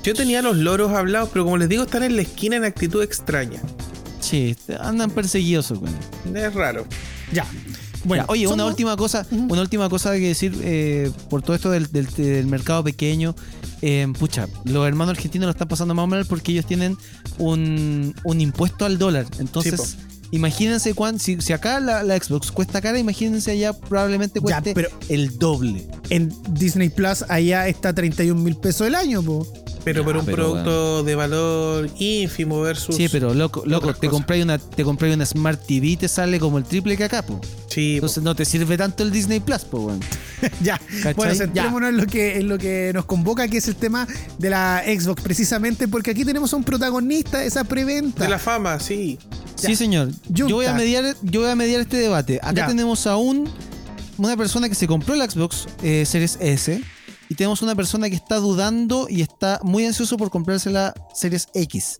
Speaker 3: Yo tenía los loros hablados, pero como les digo, están en la esquina en actitud extraña.
Speaker 2: Sí, andan perseguidos, güey.
Speaker 3: Es raro.
Speaker 1: Ya. Bueno,
Speaker 2: Ya, oye, una última cosa, una última cosa que decir eh, por todo esto del, del- del mercado pequeño. eh, pucha, los hermanos argentinos lo están pasando más mal porque ellos tienen un, un impuesto al dólar. Entonces, imagínense cuán, si, si acá la, la Xbox cuesta cara, imagínense allá probablemente
Speaker 1: Ya,
Speaker 2: cueste
Speaker 1: pero
Speaker 2: el doble.
Speaker 1: en Disney Plus allá está 31 mil pesos el año, po.
Speaker 3: Pero
Speaker 2: Ya,
Speaker 3: por un
Speaker 2: pero
Speaker 3: producto de valor ínfimo versus.
Speaker 2: Sí, pero loco, loco, te compráis una, te compráis una Smart TV y te sale como el triple que acá, po.
Speaker 3: Sí, po.
Speaker 2: Entonces no te sirve tanto el Disney Plus, po, weón.
Speaker 1: ya.
Speaker 2: ¿Cachai?
Speaker 1: Bueno,
Speaker 2: Ya.
Speaker 1: centrémonos en lo, que, en lo que nos convoca, que es el tema de la Xbox, precisamente porque aquí tenemos a un protagonista de esa preventa.
Speaker 3: de la fama, sí.
Speaker 2: Sí, señor. Yo voy a mediar, yo voy a mediar este debate. Acá
Speaker 1: Ya.
Speaker 2: tenemos a un una persona que se compró la Xbox eh, Series S y tenemos una persona que está dudando y está muy ansioso por comprarse la Series X.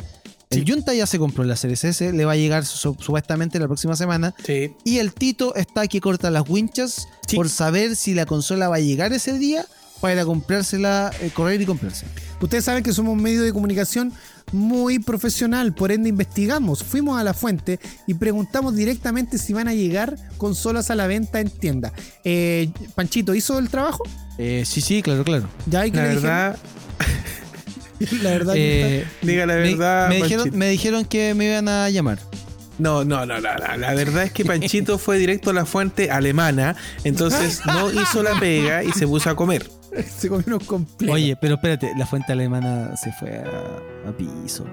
Speaker 2: El Junta ya se compró la Series S, le va a llegar su- supuestamente la próxima semana.
Speaker 3: Sí.
Speaker 2: Y el Tito está que corta las winchas
Speaker 1: Sí.
Speaker 2: por saber si la consola va a llegar ese día para ir a comprársela, eh, correr y comprarse.
Speaker 1: Ustedes saben que somos un medio de comunicación muy profesional, por ende investigamos, fuimos a la fuente y preguntamos directamente si van a llegar consolas a la venta en tienda. Eh, Panchito, ¿hizo el trabajo?
Speaker 2: Eh, sí, sí, claro, claro.
Speaker 1: Ya hay que
Speaker 3: La
Speaker 1: le
Speaker 3: verdad,
Speaker 1: dijeron? La verdad.
Speaker 2: Eh,
Speaker 3: diga la
Speaker 2: me-
Speaker 3: verdad.
Speaker 2: me, dijeron,
Speaker 3: Panchito.
Speaker 2: me dijeron que me iban a llamar.
Speaker 3: No, no, no, no, no. La verdad es que Panchito fue directo a la fuente alemana, entonces no hizo la pega y se puso a comer.
Speaker 1: se comió unos completos.
Speaker 2: Oye, pero espérate, la fuente alemana se fue a, a piso.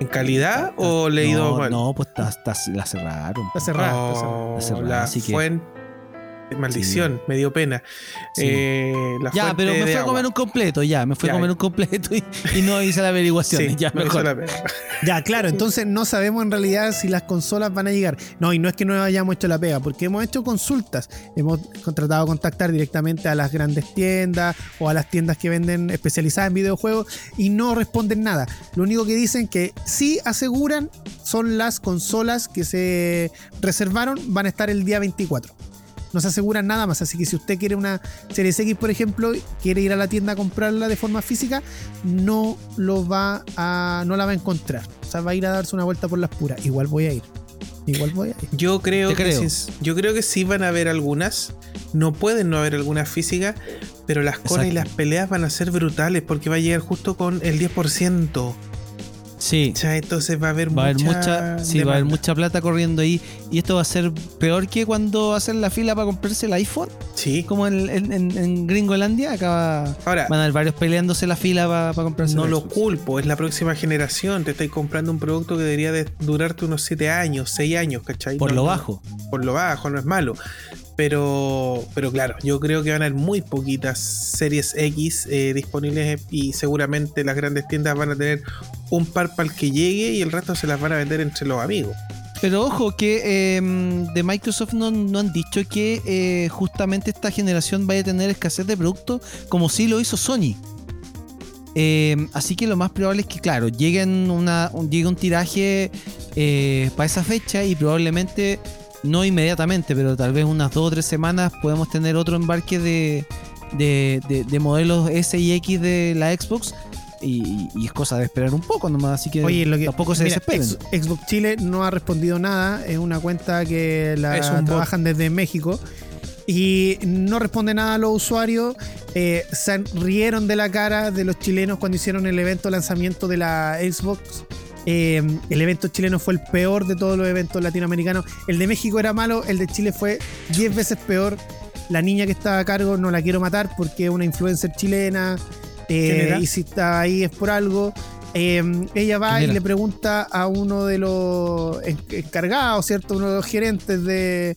Speaker 3: ¿En calidad o leído
Speaker 2: no,
Speaker 3: mal?
Speaker 2: No, pues está, está- la cerraron.
Speaker 1: Está cerrada. está cerrada.
Speaker 3: Oh, la
Speaker 2: así que-
Speaker 3: fuente. Maldición, me dio pena.
Speaker 2: Sí.
Speaker 3: Eh, la
Speaker 2: Ya, pero me
Speaker 3: de
Speaker 2: fui a
Speaker 3: agua.
Speaker 2: comer un completo, ya, me fui
Speaker 3: Ya.
Speaker 2: a comer un completo y, y no hice la averiguación.
Speaker 3: Sí,
Speaker 2: ya,
Speaker 3: no
Speaker 2: mejor.
Speaker 3: la pega.
Speaker 1: Ya, claro, entonces no sabemos en realidad si las consolas van a llegar. No, y no es que no hayamos hecho la pega, porque hemos hecho consultas. Hemos contratado a contactar directamente a las grandes tiendas o a las tiendas que venden especializadas en videojuegos y no responden nada. Lo único que dicen que sí aseguran son las consolas que se reservaron, van a estar el día 24. No se aseguran nada más, así que si usted quiere una Series X, por ejemplo, quiere ir a la tienda a comprarla de forma física, no lo va a no la va a encontrar. O sea, va a ir a darse una vuelta por las puras. Igual voy a ir. Igual voy a ir.
Speaker 3: Yo creo,
Speaker 2: Te
Speaker 3: que
Speaker 2: creo.
Speaker 3: sí- yo creo que sí van a haber algunas. No pueden no haber algunas físicas, pero las colas y las peleas van a ser brutales porque va a llegar justo con el 10%.
Speaker 2: Sí,
Speaker 3: Ya, entonces va a haber
Speaker 2: va
Speaker 3: mucha,
Speaker 2: mucha, sí, va a haber mucha plata corriendo ahí. Y esto va a ser peor que cuando hacen la fila para comprarse el iPhone,
Speaker 3: Sí.
Speaker 2: como en, en, en- Gringolandia. Acá
Speaker 3: Ahora,
Speaker 2: van a haber varios peleándose la fila para, comprarse
Speaker 3: no
Speaker 2: el
Speaker 3: lo
Speaker 2: Xbox.
Speaker 3: culpo, es la próxima generación. Te estáis comprando un producto que debería de durarte unos 7 años, 6 años, ¿cachai?
Speaker 2: Por
Speaker 3: No-
Speaker 2: lo bajo.
Speaker 3: por lo bajo, no es malo. Pero, pero claro, yo creo que van a haber muy poquitas series X eh, disponibles y seguramente las grandes tiendas van a tener un par para el que llegue y el resto se las van a vender entre los amigos.
Speaker 2: Pero ojo que eh, de Microsoft no, han dicho que eh, justamente esta generación vaya a tener escasez de productos como sí lo hizo Sony. Eh, así que lo más probable es que, claro, lleguen una, un, llegue un tiraje eh, para esa fecha y probablemente, no inmediatamente, pero tal vez unas dos o tres semanas podemos tener otro embarque de, de, de- de modelos S y X de la Xbox. Y, y es cosa de esperar un poco nomás, así que,
Speaker 1: Oye, lo que
Speaker 2: tampoco se
Speaker 1: mira,
Speaker 2: desesperen.
Speaker 1: Xbox Chile no ha respondido nada. Es una cuenta que la
Speaker 3: bot.
Speaker 1: trabajan desde México. Y no responde nada a los usuarios. Eh, se rieron de la cara de los chilenos cuando hicieron el evento lanzamiento de la Xbox. Eh, el evento chileno fue el peor de todos los eventos latinoamericanos. El de México era malo, el de Chile fue 10 veces peor. la niña que está a cargo no la quiero matar porque es una influencer chilena
Speaker 3: ¿Quién
Speaker 1: eh, y si está ahí es por algo. Eh, ella va
Speaker 2: ¿Quién
Speaker 1: y le pregunta a uno de los en- encargados, ¿cierto? Uno de los gerentes de,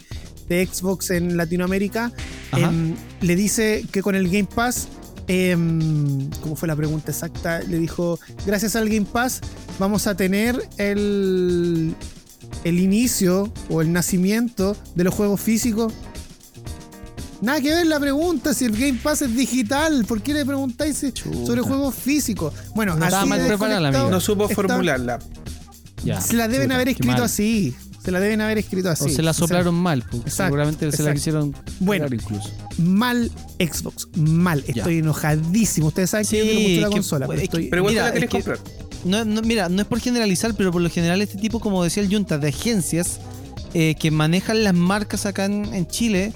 Speaker 1: de Xbox en Latinoamérica. Em, le dice que con el Game Pass, em, ¿cómo fue la pregunta exacta? Le dijo, gracias al Game Pass vamos a tener el, el inicio o el nacimiento de los juegos físicos. Nada que ver la pregunta si el Game Pass es digital. ¿Por qué le preguntáis
Speaker 2: Chuta.
Speaker 1: sobre juegos físicos? Bueno,
Speaker 2: No
Speaker 1: así
Speaker 2: estaba mal
Speaker 1: de
Speaker 2: preparada.
Speaker 3: No supo
Speaker 1: está-
Speaker 3: formularla.
Speaker 2: Ya,
Speaker 1: Se la deben
Speaker 2: chuta,
Speaker 1: haber escrito así. Se la deben haber escrito así.
Speaker 2: O se la soplaron mal, pues,
Speaker 1: Exacto,
Speaker 2: seguramente se la quisieron
Speaker 1: Bueno.
Speaker 2: incluso.
Speaker 1: Mal Xbox. Mal.
Speaker 2: Ya.
Speaker 1: Estoy enojadísimo. Ustedes saben que yo quiero mucho la
Speaker 2: que-
Speaker 1: consola. pero estoy-
Speaker 3: Pero igual
Speaker 2: Mira,
Speaker 3: te la querés
Speaker 2: es que-
Speaker 3: comprar.
Speaker 2: No, no, mira, no es por generalizar, pero por lo general este tipo, como decía el Junta, de agencias eh, que manejan las marcas acá en, en Chile,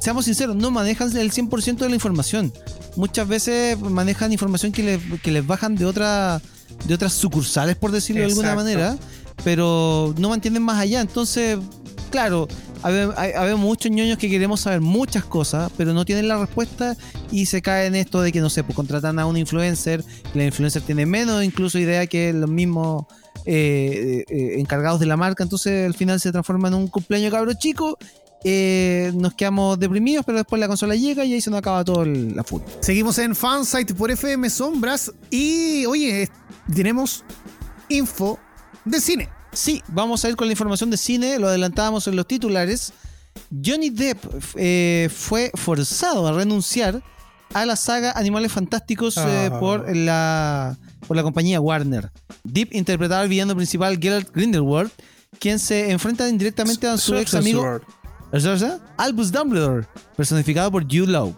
Speaker 2: seamos sinceros, no manejan el 100% de la información. Muchas veces manejan información que, le- que les bajan de, otra, de otras sucursales, por decirlo de alguna manera, pero no mantienen más allá. Entonces, claro, habe- hay, hay muchos ñoños que queremos saber muchas cosas, pero no tienen la respuesta y se cae en esto de que, no sé, pues contratan a un influencer, la influencer tiene menos incluso idea que los mismos eh, eh, encargados de la marca, entonces al final se transforma en un cumpleaños cabro chico. eh, nos quedamos deprimidos, pero después la consola llega y ahí se nos acaba todo el- la furia.
Speaker 1: Seguimos en Fansite por FM Sombras. Y oye, tenemos info de cine.
Speaker 2: Sí, vamos a ir con la información de cine, lo adelantábamos en los titulares. Johnny Depp eh, fue forzado a renunciar a la saga Animales Fantásticos eh,
Speaker 3: Ah.
Speaker 2: por, la, por la compañía Warner. Depp interpretaba al villano principal Geralt Grindelwald, quien se enfrenta indirectamente a su ex amigo. Albus Dumbledore, personificado por Jude Law.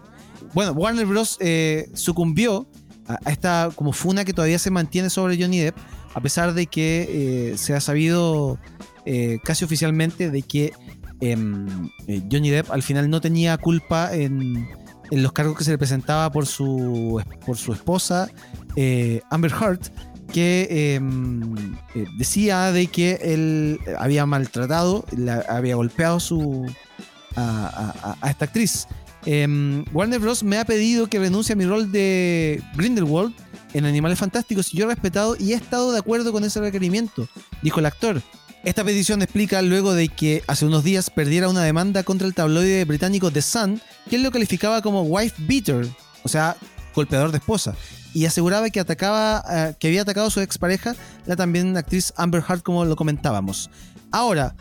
Speaker 2: Bueno, Warner Bros. eh, sucumbió a, a esta como funa que todavía se mantiene sobre Johnny Depp, a pesar de que eh, se ha sabido eh, casi oficialmente de que em, eh, Johnny Depp al final no tenía culpa en, los cargos que se le presentaba por su, por su esposa, Amber Heard, que em, decía de que él había maltratado, la- había golpeado su, a, a- a esta actriz. Em, Warner Bros. me ha pedido que renuncie a mi rol de Grindelwald en Animales Fantásticos yo he respetado y he estado de acuerdo con ese requerimiento, dijo el actor. Esta petición explica luego de que hace unos días perdiera una demanda contra el tabloide británico The Sun, él lo calificaba como wife beater, o sea, golpeador de esposa, y aseguraba que atacaba, eh, que había atacado a su expareja, la también actriz Amber Heard, como lo comentábamos. Ahora,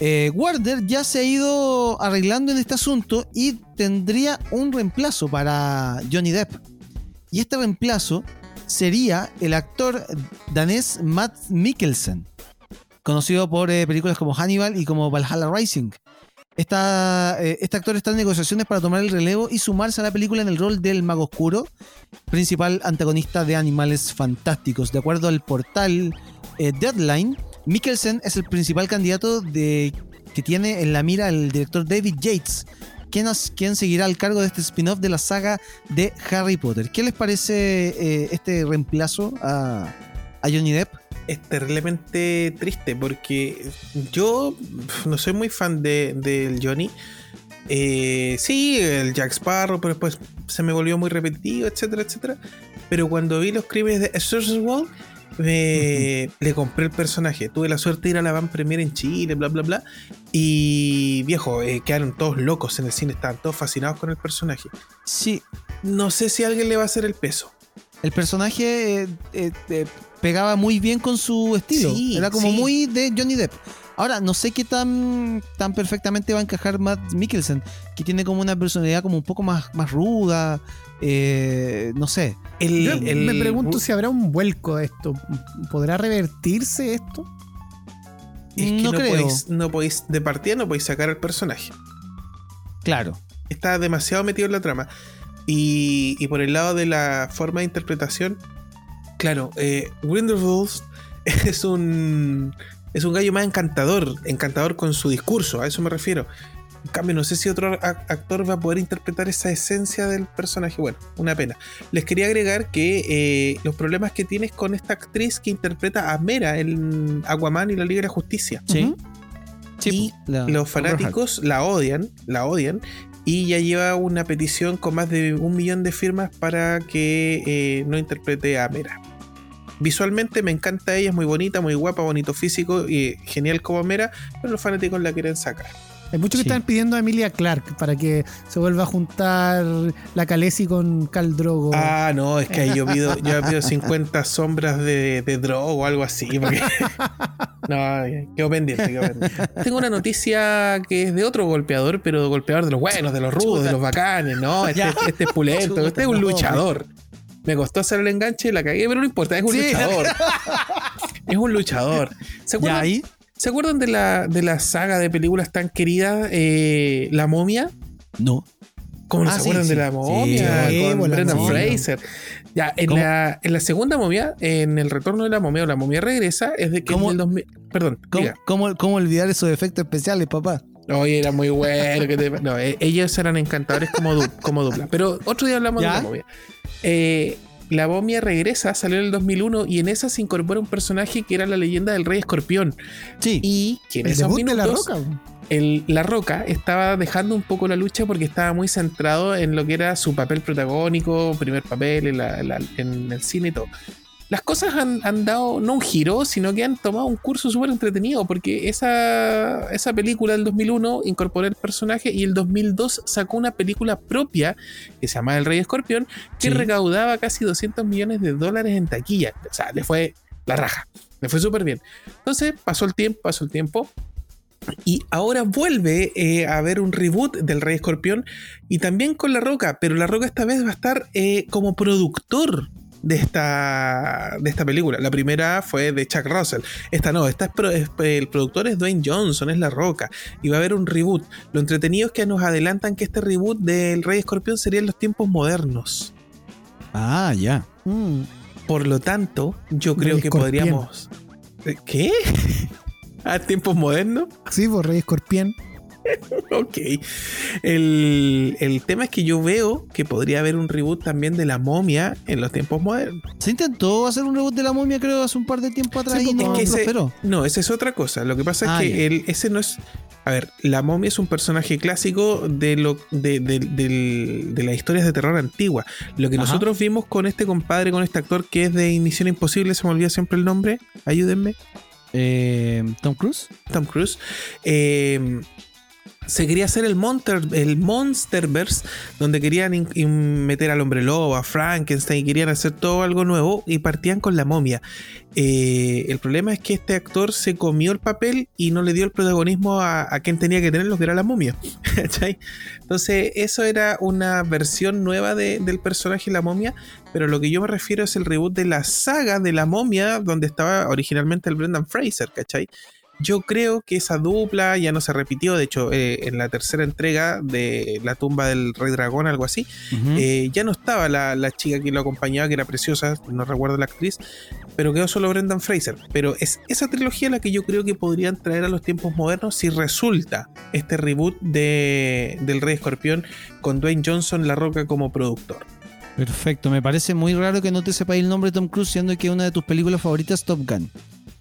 Speaker 2: eh, Warner ya se ha ido arreglando en este asunto y tendría un reemplazo para Johnny Depp. Y este reemplazo sería el actor danés Matt Mikkelsen, conocido por eh, películas como Hannibal y como Valhalla Rising. Eh, este actor está en negociaciones para tomar el relevo y sumarse a la película en el rol del mago oscuro, principal antagonista de Animales Fantásticos. De acuerdo al portal eh, Deadline, Mikkelsen es el principal candidato que tiene en la mira el director David Yates, quien seguirá al cargo de este spin-off de la saga de Harry Potter. ¿Qué les parece eh, este reemplazo a, a Johnny Depp?
Speaker 3: es terriblemente triste porque yo no soy muy fan de- del Johnny. Eh, sí, el Jack Sparrow, pero después se me volvió muy repetitivo, etcétera, etcétera. Pero cuando vi los crímenes de World, me- le compré el personaje. Tuve la suerte de ir a la van premier en Chile, bla, bla, bla. Y viejo, eh, quedaron todos locos en el cine, estaban todos fascinados con el personaje.
Speaker 2: Sí,
Speaker 3: No sé si alguien le va a hacer el peso.
Speaker 2: el personaje eh, eh, eh, pegaba muy bien con su estilo.
Speaker 3: Sí,
Speaker 2: Era como
Speaker 3: sí.
Speaker 2: muy de Johnny Depp. Ahora, no sé qué tan, tan perfectamente va a encajar Matt Mikkelsen, que tiene como una personalidad como un poco más, más ruda. Eh, no sé.
Speaker 3: El-
Speaker 1: Yo
Speaker 3: el-
Speaker 1: me pregunto si habrá un vuelco de esto. ¿Podrá revertirse esto?
Speaker 3: Es que
Speaker 2: no
Speaker 3: no,
Speaker 2: creo.
Speaker 3: podéis, no podéis, de partida no podéis sacar al personaje.
Speaker 2: Claro.
Speaker 3: Está demasiado metido en la trama. Y, y por el lado de la forma de interpretación, claro, eh, Grindelwald es un, es un gallo más encantador, encantador con su discurso, a eso me refiero. En cambio, no sé si otro actor va a poder interpretar esa esencia del personaje. Bueno, una pena. Les quería agregar que eh, los problemas que tienes con esta actriz que interpreta a Mera en Aquaman y la Liga de la Justicia.
Speaker 2: Sí.
Speaker 3: Y
Speaker 2: la-
Speaker 3: Los fanáticos la odian, la odian. y ya lleva una petición con más de un millón de firmas para que eh, no interprete a Mera. Visualmente me encanta ella, es muy bonita, muy guapa, bonito físico y genial como Mera, pero los fanáticos la quieren sacar.
Speaker 1: Hay muchos que
Speaker 2: Sí.
Speaker 1: están pidiendo a Emilia Clark para que se vuelva a juntar la Calesi con Cal Drogo.
Speaker 3: Ah, no, es que ahí yo pido, yo pido 50 sombras de, de droga o algo así. Porque... no, quedo pendiente, quedo pendiente. Tengo una noticia que es de otro golpeador, pero golpeador de los buenos, de los rudos, de los bacanes, ¿no? Este, este es pulento,
Speaker 2: Chuta,
Speaker 3: este es un
Speaker 2: no,
Speaker 3: luchador. Me costó hacer el enganche, la cagué, pero no importa, es un
Speaker 2: Sí.
Speaker 3: luchador. es un luchador. ¿Se acuerdan,
Speaker 2: ahí.
Speaker 3: ¿Se acuerdan de, la, de la saga de películas tan querida, eh, La momia?
Speaker 2: No.
Speaker 3: ¿Cómo no
Speaker 2: Ah,
Speaker 3: se acuerdan
Speaker 2: sí.
Speaker 3: de la momia?
Speaker 1: Sí,
Speaker 3: con
Speaker 1: la
Speaker 3: Brendan
Speaker 1: momia.
Speaker 3: Fraser. Ya, en
Speaker 2: ¿Cómo?
Speaker 3: la, en la segunda momia, en el retorno de la momia o la momia regresa, es de que
Speaker 2: ¿Cómo?
Speaker 3: en el 2000. Perdón,
Speaker 2: ¿Cómo, cómo, cómo olvidar esos efectos especiales, papá?
Speaker 3: Oye, era muy bueno. que te- no, eh, ellos eran encantadores como, du- como dupla. Pero otro día hablamos
Speaker 2: ¿Ya?
Speaker 3: de la momia. Eh, la momia regresa, salió en el 2001 y en esa se incorpora un personaje que era la leyenda del rey escorpión.
Speaker 2: Sí.
Speaker 3: Y que en
Speaker 1: el
Speaker 3: esos
Speaker 1: debut de la
Speaker 3: minutos,
Speaker 1: roca.
Speaker 3: el- la Roca estaba dejando un poco la lucha porque estaba muy centrado en lo que era su papel protagónico, primer papel en, la- la- en el cine y todo. Las cosas han, han dado no un giro, sino que han tomado un curso súper entretenido porque esa, esa película del 2001 incorporó el personaje y el 2002 sacó una película propia que se llama El Rey Escorpión que
Speaker 2: Sí.
Speaker 3: recaudaba casi 200 millones de dólares en taquilla. O sea, le fue la raja, le fue súper bien. Entonces pasó el tiempo, pasó el tiempo. Y ahora vuelve eh, a haber un reboot del Rey Escorpión y también con La Roca, pero La Roca esta vez va a estar eh, como productor de esta, de esta película. La primera fue de Chuck Russell. Esta no, esta es pro- es- el productor es Dwayne Johnson, es La Roca. Y va a haber un reboot. Lo entretenido es que nos adelantan que este reboot del Rey Escorpión sería en los tiempos modernos.
Speaker 2: Ah, ya.
Speaker 1: Mm.
Speaker 3: Por lo tanto, yo
Speaker 1: Rey
Speaker 3: creo que
Speaker 1: Escorpión.
Speaker 3: podríamos... ¿Eh, ¿Qué? ¿A tiempos modernos?
Speaker 1: Sí, por Rey Escorpión.
Speaker 3: Ok. El, el tema es que yo veo que podría haber un reboot también de la momia en los tiempos modernos.
Speaker 2: Se intentó hacer un reboot de la momia, creo, hace un par de tiempo atrás
Speaker 1: Sí,
Speaker 2: y no
Speaker 3: es que ese-. No, esa es otra cosa. Lo que pasa
Speaker 2: Ah,
Speaker 3: es que
Speaker 2: ya.
Speaker 3: el- ese no es. A ver, la momia es un personaje clásico de, lo, de, de- de las historias de terror antigua. Lo que
Speaker 2: Ajá.
Speaker 3: nosotros vimos con este compadre, con este actor que es de Misión Imposible, se me olvida siempre el nombre. Ayúdenme.
Speaker 2: Eh, Tom Cruise.
Speaker 3: Tom Cruise. eh, se quería hacer el, Monster, el Monsterverse, donde querían meter al hombre lobo, a Frankenstein, y querían hacer todo algo nuevo y partían con la momia. Eh, el problema es que este actor se comió el papel y no le dio el protagonismo a, quien tenía que tenerlo, que era la momia. Entonces, eso era una versión nueva de- del personaje La momia, pero lo que yo me refiero es el reboot de la saga de la momia, donde estaba originalmente el Brendan Fraser, ¿cachai? Yo creo que esa dupla ya no se repitió. De hecho, eh, en la tercera entrega de La tumba del Rey Dragón, algo así, eh, ya no estaba la, la chica que lo acompañaba, que era preciosa, no recuerdo la actriz, pero quedó solo Brendan Fraser. Pero es esa trilogía la que yo creo que podrían traer a los tiempos modernos si resulta este reboot de, del Rey Escorpión con Dwayne Johnson, La Roca como productor.
Speaker 2: Perfecto. Me parece muy raro que no te sepáis el nombre de Tom Cruise, siendo que una de tus películas favoritas es Top Gun.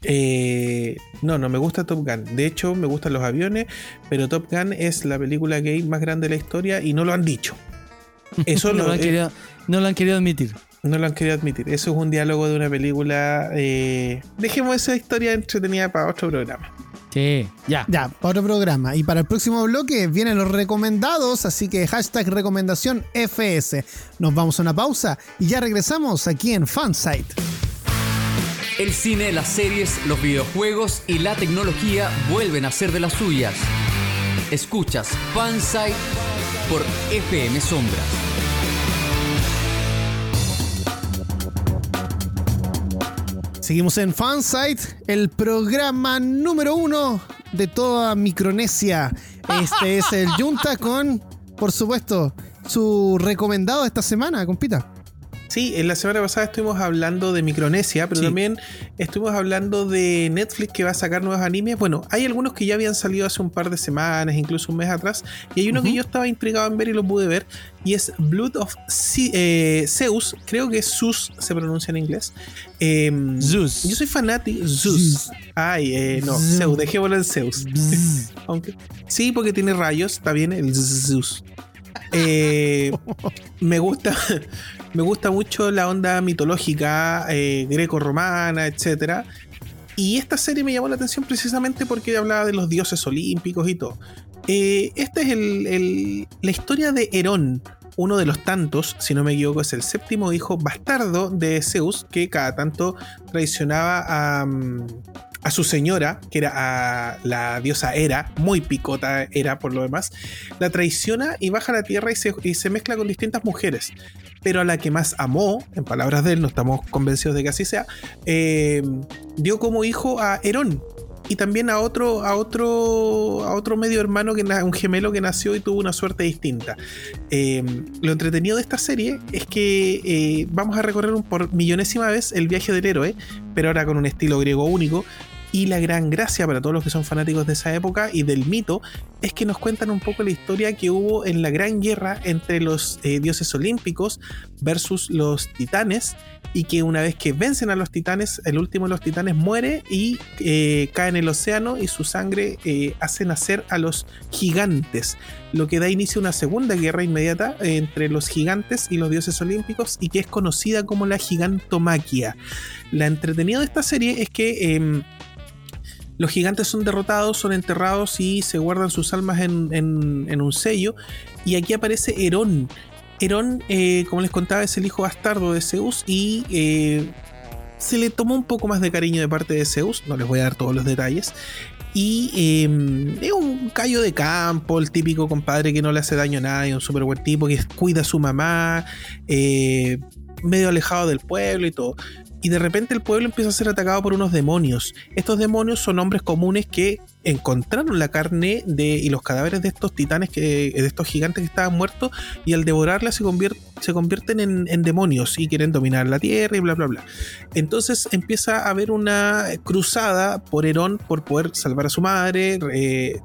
Speaker 3: Eh, no, no me gusta Top Gun. De hecho, me gustan los aviones, pero Top Gun es la película gay más grande de la historia y no lo han dicho. Eso
Speaker 2: no,
Speaker 3: lo,
Speaker 2: lo han
Speaker 3: eh,
Speaker 2: querido, no lo han querido admitir.
Speaker 3: no lo han querido admitir. Eso es un diálogo de una película. eh, dejemos esa historia entretenida para otro programa.
Speaker 2: Sí, ya.
Speaker 1: Ya, para otro programa. Y para el próximo bloque vienen los recomendados, así que hashtag recomendación FS. Nos vamos a una pausa y ya regresamos aquí en Fansite.
Speaker 4: El cine, las series, los videojuegos y la tecnología vuelven a ser de las suyas. Escuchas Fansite por FM Sombras.
Speaker 1: Seguimos en Fansite, el programa número uno de toda Micronesia. Este es el Junta con, por supuesto, su recomendado esta semana, compita.
Speaker 3: Sí, en la semana pasada estuvimos hablando de Micronesia, pero
Speaker 2: Sí.
Speaker 3: también estuvimos hablando de Netflix que va a sacar nuevos animes. Bueno, hay algunos que ya habían salido hace un par de semanas, incluso un mes atrás, y hay uno que yo estaba intrigado en ver y lo pude ver, y es Blood of eh, Zeus, creo que Zeus se pronuncia en inglés. Em,
Speaker 2: Zeus.
Speaker 3: Yo soy fanático. Zeus. Ay, eh, no,
Speaker 1: Zeus.
Speaker 3: Zeus, dejémoslo en Zeus. Aunque, sí, porque tiene rayos, está bien, el Zeus. Eh, me gusta. Me gusta mucho la onda mitológica, eh, greco-romana, etcétera. Y esta serie me llamó la atención precisamente porque hablaba de los dioses olímpicos y todo. Eh, esta es la historia de Herón, uno de los tantos, si no me equivoco, es el séptimo hijo bastardo de Zeus, que cada tanto traicionaba a, mm, a su señora, que era a la diosa Hera, muy picota Hera por lo demás, la traiciona y baja a la tierra y se, mezcla con distintas mujeres. Pero a la que más amó, en palabras de él, no estamos convencidos de que así sea, eh, dio como hijo a Herón, y también a otro, a otro, a otro medio hermano, que un gemelo que nació y tuvo una suerte distinta. Eh, lo entretenido de esta serie es que eh, vamos a recorrer por millonésima vez el viaje del héroe, pero ahora con un estilo griego único. Y la gran gracia para todos los que son fanáticos de esa época y del mito es que nos cuentan un poco la historia que hubo en la gran guerra entre los eh, dioses olímpicos versus los titanes y que una vez que vencen a los titanes, el último de los titanes muere y eh, cae en el océano y su sangre eh, hace nacer a los gigantes, lo que da inicio a una segunda guerra inmediata entre los gigantes y los dioses olímpicos y que es conocida como la gigantomaquia. La entretenida de esta serie es que... em, los gigantes son derrotados, son enterrados y se guardan sus almas en, un sello. Y aquí aparece Herón. Herón, eh, como les contaba, es el hijo bastardo de Zeus y eh, se le tomó un poco más de cariño de parte de Zeus. No les voy a dar todos los detalles. Y eh, es un callo de campo, el típico compadre que no le hace daño a nadie, un súper buen tipo que cuida a su mamá, eh, medio alejado del pueblo y todo. Y de repente el pueblo empieza a ser atacado por unos demonios. Estos demonios son hombres comunes que encontraron la carne de, y los cadáveres de estos titanes, que, de estos gigantes que estaban muertos, y al devorarla se, convier- se convierten en, demonios y quieren dominar la tierra y bla, bla, bla. Entonces empieza a haber una cruzada por Herón por poder salvar a su madre,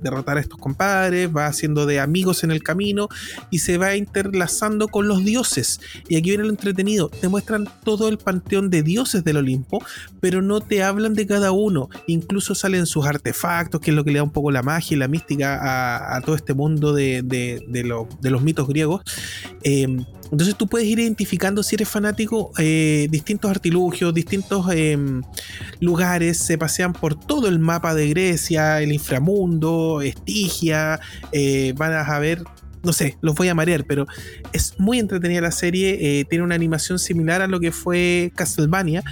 Speaker 3: derrotar a estos compadres, va haciendo de amigos en el camino y se va interlazando con los dioses. Y aquí viene lo entretenido, te muestran todo el panteón de dioses del Olimpo, pero no te hablan de cada uno. Incluso salen sus artefactos, es lo que le da un poco la magia y la mística a, a todo este mundo de, de- de lo- de los mitos griegos. Eh, entonces tú puedes ir identificando si eres fanático eh, distintos artilugios, distintos eh, lugares, se pasean por todo el mapa de Grecia, el inframundo, Estigia, eh, van a ver, no sé, los voy a marear, pero es muy entretenida la serie, eh, tiene una animación similar a lo que fue Castlevania.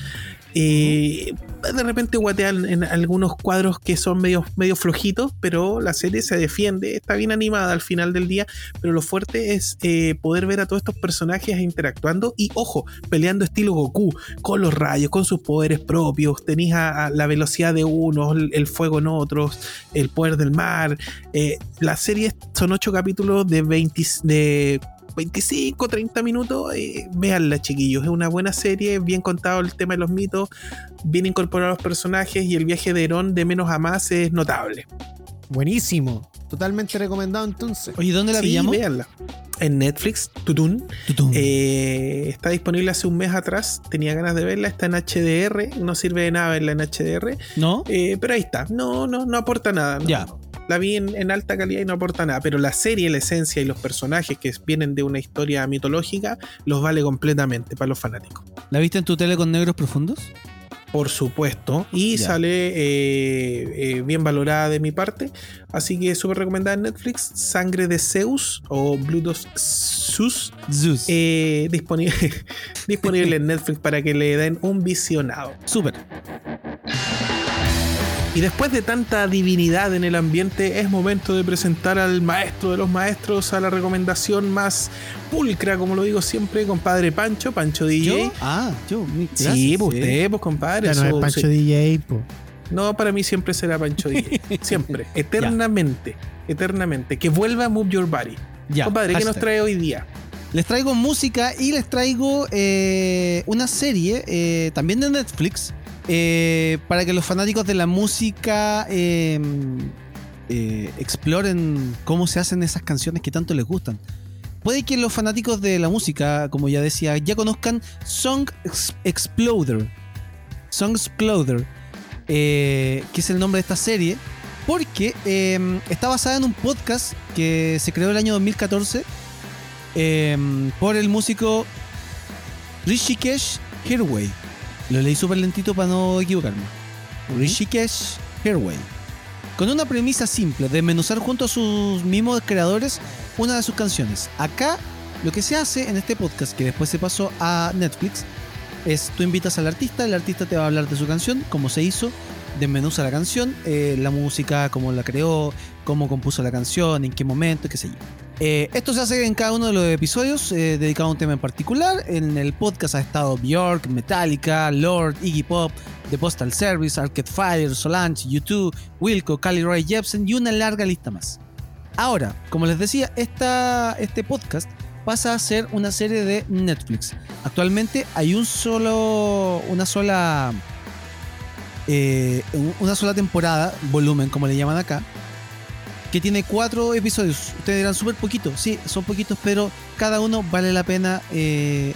Speaker 3: Eh, de repente guatean en algunos cuadros que son medio, medio flojitos, pero la serie se defiende, está bien animada al final del día, pero lo fuerte es eh, poder ver a todos estos personajes interactuando y, ojo, peleando estilo Goku, con los rayos, con sus poderes propios, tenéis a, la velocidad de unos, el, el fuego en otros, el poder del mar. Eh, la serie son ocho capítulos de 20, de 25, 30 minutos, eh, véanla chiquillos, es una buena serie, bien contado el tema de los mitos, bien incorporados los personajes y el viaje de Herón de menos a más es notable.
Speaker 1: Buenísimo. Totalmente recomendado entonces.
Speaker 2: Oye, ¿dónde la
Speaker 3: Sí,
Speaker 2: pillamos?
Speaker 3: véanla. En Netflix, Tutun.
Speaker 2: Tutum.
Speaker 3: Eh, está disponible hace un mes atrás. Tenía ganas de verla. Está en HDR. No sirve de nada verla en HDR.
Speaker 2: ¿No?
Speaker 3: eh, pero ahí está. No, no, no aporta nada. no,
Speaker 2: Ya.
Speaker 3: La vi en, en alta calidad y no aporta nada. Pero la serie, la esencia y los personajes que vienen de una historia mitológica los vale completamente para los fanáticos.
Speaker 2: ¿La viste en tu tele con negros profundos?
Speaker 3: Por supuesto. Y
Speaker 2: Ya.
Speaker 3: sale eh, eh, bien valorada de mi parte. Así que súper recomendada en Netflix. Sangre de Zeus o Blood of Zeus.
Speaker 2: Zeus.
Speaker 3: eh, disponible, disponible en Netflix para que le den un visionado.
Speaker 2: Súper.
Speaker 3: Y después de tanta divinidad en el ambiente, es momento de presentar al maestro de los maestros, a la recomendación más pulcra, como lo digo siempre, compadre Pancho, Pancho DJ.
Speaker 2: ¿Yo? Ah, yo. mi-
Speaker 3: Sí, pues usted, pues compadre.
Speaker 1: Ya no es Pancho
Speaker 3: sí.
Speaker 1: DJ, po.
Speaker 3: No, para mí siempre será Pancho DJ. Siempre. eternamente. Eternamente. Que vuelva Move Your Body.
Speaker 2: Ya,
Speaker 3: compadre, ¿qué nos trae hoy día?
Speaker 2: Les traigo música y les traigo eh, una serie eh, también de Netflix eh, para que los fanáticos de la música eh, eh, exploren cómo se hacen esas canciones que tanto les gustan. Puede que los fanáticos de la música, como ya decía, ya conozcan Song Ex- Exploder. Song Exploder, eh, que es el nombre de esta serie, porque eh, está basada en un podcast que se creó el año 2014 em, por el músico Rishikesh Hirway. Lo leí súper lentito para no equivocarme. Rishikesh Hirway. Con una premisa simple, de menuzar junto a sus mismos creadores una de sus canciones. Acá lo que se hace en este podcast, que después se pasó a Netflix, es tú invitas al artista, el artista te va a hablar de su canción, cómo se hizo, desmenuza la canción, eh, la música, cómo la creó, cómo compuso la canción, en qué momento, qué sé yo. Eh, esto se hace en cada uno de los episodios eh, dedicado a un tema en particular. En el podcast ha estado Bjork, Metallica, Lord, Iggy Pop, The Postal Service, Arcade Fire, Solange, U2, Wilco, Cali Roy Jepsen y una larga lista más. Ahora, como les decía, esta, este podcast pasa a ser una serie de Netflix. Actualmente hay un solo, una sola, eh, una sola temporada, volumen como le llaman acá, que tiene cuatro episodios. Ustedes dirán súper poquito, sí, son poquitos, pero cada uno vale la pena eh,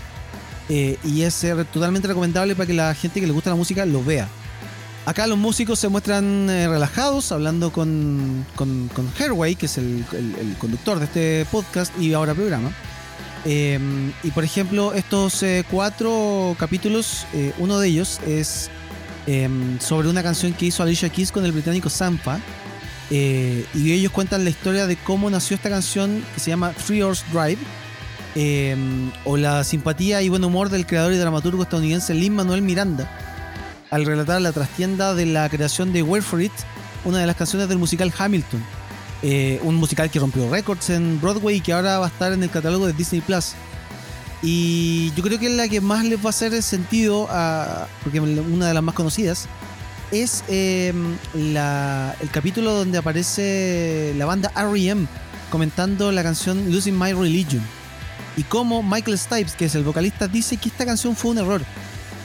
Speaker 2: eh, y es totalmente recomendable para que la gente que le gusta la música lo vea. Acá los músicos se muestran relajados, hablando con, con, Herway, que es el, el, conductor de este podcast y ahora programa. Em, y por ejemplo, estos eh, cuatro capítulos, eh, uno de ellos es em, sobre una canción que hizo Alicia Keys con el británico Sampa. Eh, y ellos cuentan la historia de cómo nació esta canción que se llama Three Hours Drive. Em, o la simpatía y buen humor del creador y dramaturgo estadounidense Lin Manuel Miranda al relatar la trastienda de la creación de Where For It, una de las canciones del musical Hamilton eh, un musical que rompió récords en Broadway y que ahora va a estar en el catálogo de Disney Plus. Y yo creo que es la que más les va a hacer sentido, a, porque una de las más conocidas, es em, el capítulo donde aparece la banda REM comentando la canción Losing My Religion. Y cómo Michael Stipes, que es el vocalista, dice que esta canción fue un error.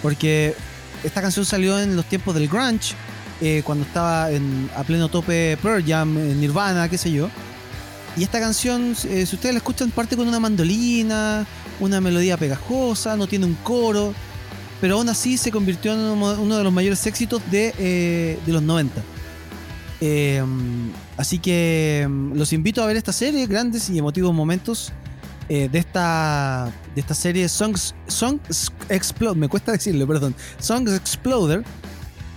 Speaker 2: Porque esta canción salió en los tiempos del grunge eh, cuando estaba en, a pleno tope Pearl Jam, Nirvana, qué sé yo. Y esta canción, eh, si ustedes la escuchan, parte con una mandolina, una melodía pegajosa, no tiene un coro, pero aún así se convirtió en uno de los mayores éxitos de, eh, de los 90. así que mm, los invito a ver esta serie, grandes y emotivos momentos de, esta, de esta serie Songs, Songs Explode, me cuesta decirlo, perdón, Songs Exploder,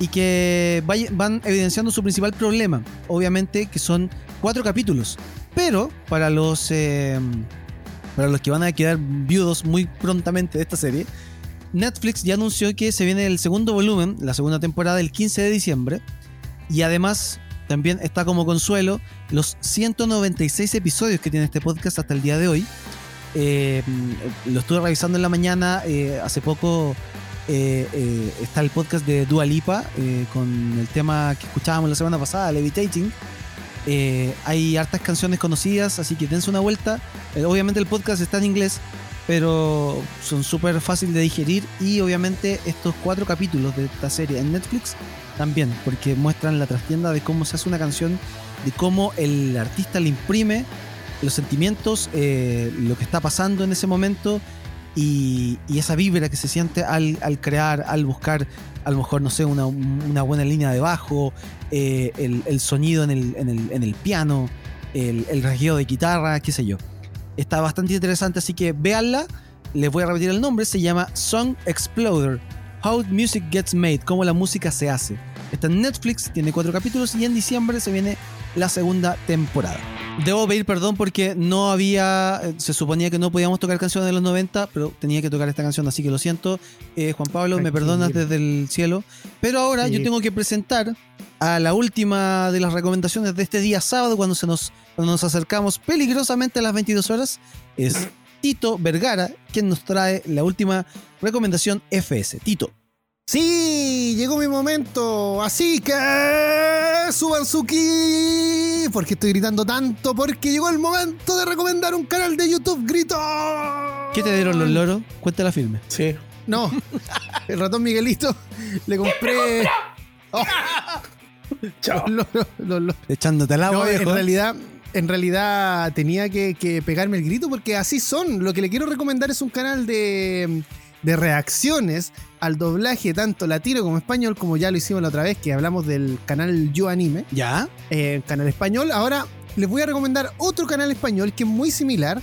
Speaker 2: y que van evidenciando su principal problema, obviamente que son cuatro capítulos, pero para los, em, para los que van a quedar viudos muy prontamente de esta serie, Netflix ya anunció que se viene el segundo volumen, la segunda temporada, el 15 de diciembre, y además también está como consuelo los 196 episodios que tiene este podcast hasta el día de hoy. Em, lo estuve revisando en la mañana, eh, hace poco eh, eh, está el podcast de Dua Lipa eh, con el tema que escuchábamos la semana pasada, Levitating. hay hartas canciones conocidas, así que dense una vuelta. obviamente el podcast está en inglés, pero son súper fácil de digerir y obviamente estos cuatro capítulos de esta serie en Netflix también, porque muestran la trastienda de cómo se hace una canción, de cómo el artista le imprime los sentimientos, lo que está pasando en ese momento y, esa vibra que se siente al, crear, al buscar, a lo mejor, no sé, una, buena línea de bajo, eh, el, sonido en el, piano, el, el rasgueo de guitarra, qué sé yo. Está bastante interesante, así que véanla. Les voy a repetir el nombre, se llama Song Exploder. How Music Gets Made, cómo la música se hace. Está en Netflix, tiene cuatro capítulos y en diciembre se viene la segunda temporada. Debo pedir perdón porque no había, se suponía que no podíamos tocar canciones de los 90, pero tenía que tocar esta canción, así que lo siento. Eh, Juan Pablo, me perdonas desde el cielo. Pero ahora yo tengo que presentar a la última de las recomendaciones de este día sábado, cuando, se nos, cuando nos acercamos peligrosamente a las 22 horas. Es Tito Vergara quien nos trae la última recomendación FS. Tito.
Speaker 1: Sí, llegó mi momento. Así que suban su ki. Porque estoy gritando tanto? Porque llegó el momento de recomendar un canal de YouTube. Grito.
Speaker 2: ¿Qué te dieron los loros? Cuéntala firme.
Speaker 1: Sí. No. El ratón Miguelito le compré. Oh.
Speaker 2: Chao. Echándote al agua,
Speaker 1: En realidad, en realidad tenía que, que, pegarme el grito porque así son. Lo que le quiero recomendar es un canal de de reacciones al doblaje tanto latino como español, como ya lo hicimos la otra vez, que hablamos del canal Yo Anime.
Speaker 2: Ya.
Speaker 1: Eh, canal español. Ahora les voy a recomendar otro canal español que es muy similar,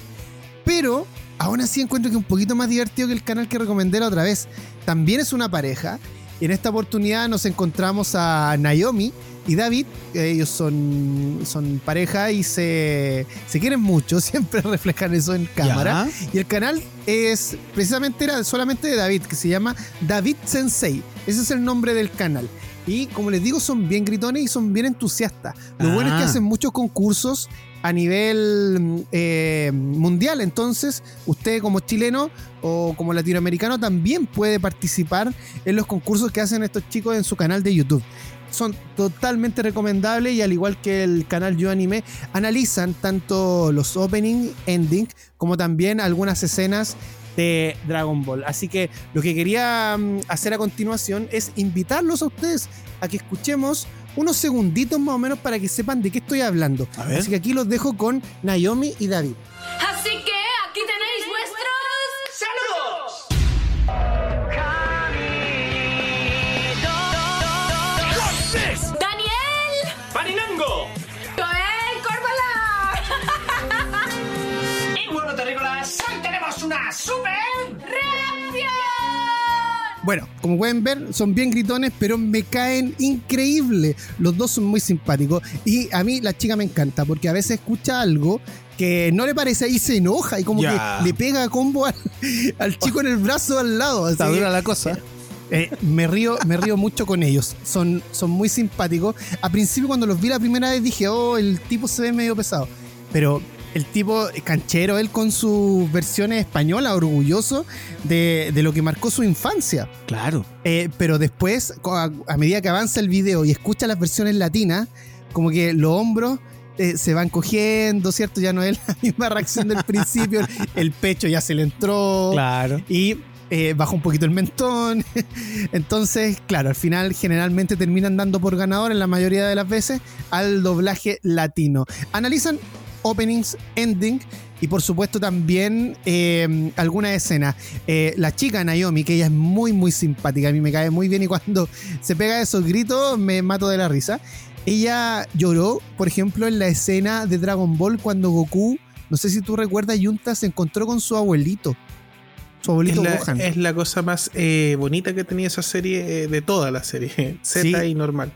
Speaker 1: pero aún así encuentro que es un poquito más divertido que el canal que recomendé la otra vez. También es una pareja. Y en esta oportunidad nos encontramos a Naomi y David. Ellos son, son pareja y se, se quieren mucho. Siempre reflejan eso en cámara.
Speaker 2: Ya.
Speaker 1: Y el canal es precisamente era solamente de David, que se llama David Sensei. Ese es el nombre del canal. Y como les digo, son bien gritones y son bien entusiastas. Lo bueno es que
Speaker 2: Ah.
Speaker 1: hacen muchos concursos a nivel eh, mundial. Entonces, usted como chileno o como latinoamericano también puede participar en los concursos que hacen estos chicos en su canal de YouTube. Son totalmente recomendables y al igual que el canal Yo Anime, analizan tanto los opening, ending, como también algunas escenas de Dragon Ball. Así que lo que quería mm, hacer a continuación es invitarlos a ustedes a que escuchemos unos segunditos más o menos para que sepan de qué estoy hablando. Así que aquí los dejo con Naomi y David.
Speaker 5: Así
Speaker 6: una super...
Speaker 5: reacción.
Speaker 1: Bueno, como pueden ver, son bien gritones, pero me caen increíble. Los dos son muy simpáticos. Y a mí la chica me encanta, porque a veces escucha algo que no le parece y se enoja y como que le pega combo al, al chico en el brazo al lado. así
Speaker 2: Está dura la cosa.
Speaker 1: Eh, me río, me río mucho con ellos. Son, son muy simpáticos. A principio, cuando los vi la primera vez, dije, oh, el tipo se ve medio pesado. Pero el tipo canchero, él con sus versiones españolas, orgulloso de, de lo que marcó su infancia.
Speaker 2: Claro.
Speaker 1: Eh, pero después, a, a medida que avanza el video y escucha las versiones latinas, como que los hombros eh, se van cogiendo, ¿cierto? Ya no es la misma reacción del principio. El pecho ya se le entró
Speaker 2: Claro.
Speaker 1: y eh, baja un poquito el mentón. Entonces, claro, al final generalmente terminan dando por ganador en la mayoría de las veces al doblaje latino. Analizan openings, ending y por supuesto también eh, alguna escena. Eh, la chica Naomi, que ella es muy muy simpática, a mí me cae muy bien y cuando se pega esos gritos me mato de la risa. Ella lloró, por ejemplo, en la escena de Dragon Ball cuando Goku, no sé si tú recuerdas, Yunta se encontró con su abuelito. Su
Speaker 3: Es
Speaker 1: abuelito
Speaker 3: la,
Speaker 1: Gohan.
Speaker 3: es la cosa más eh, bonita que tenía esa serie, eh, de toda la serie, Z
Speaker 1: Sí.
Speaker 3: y normal.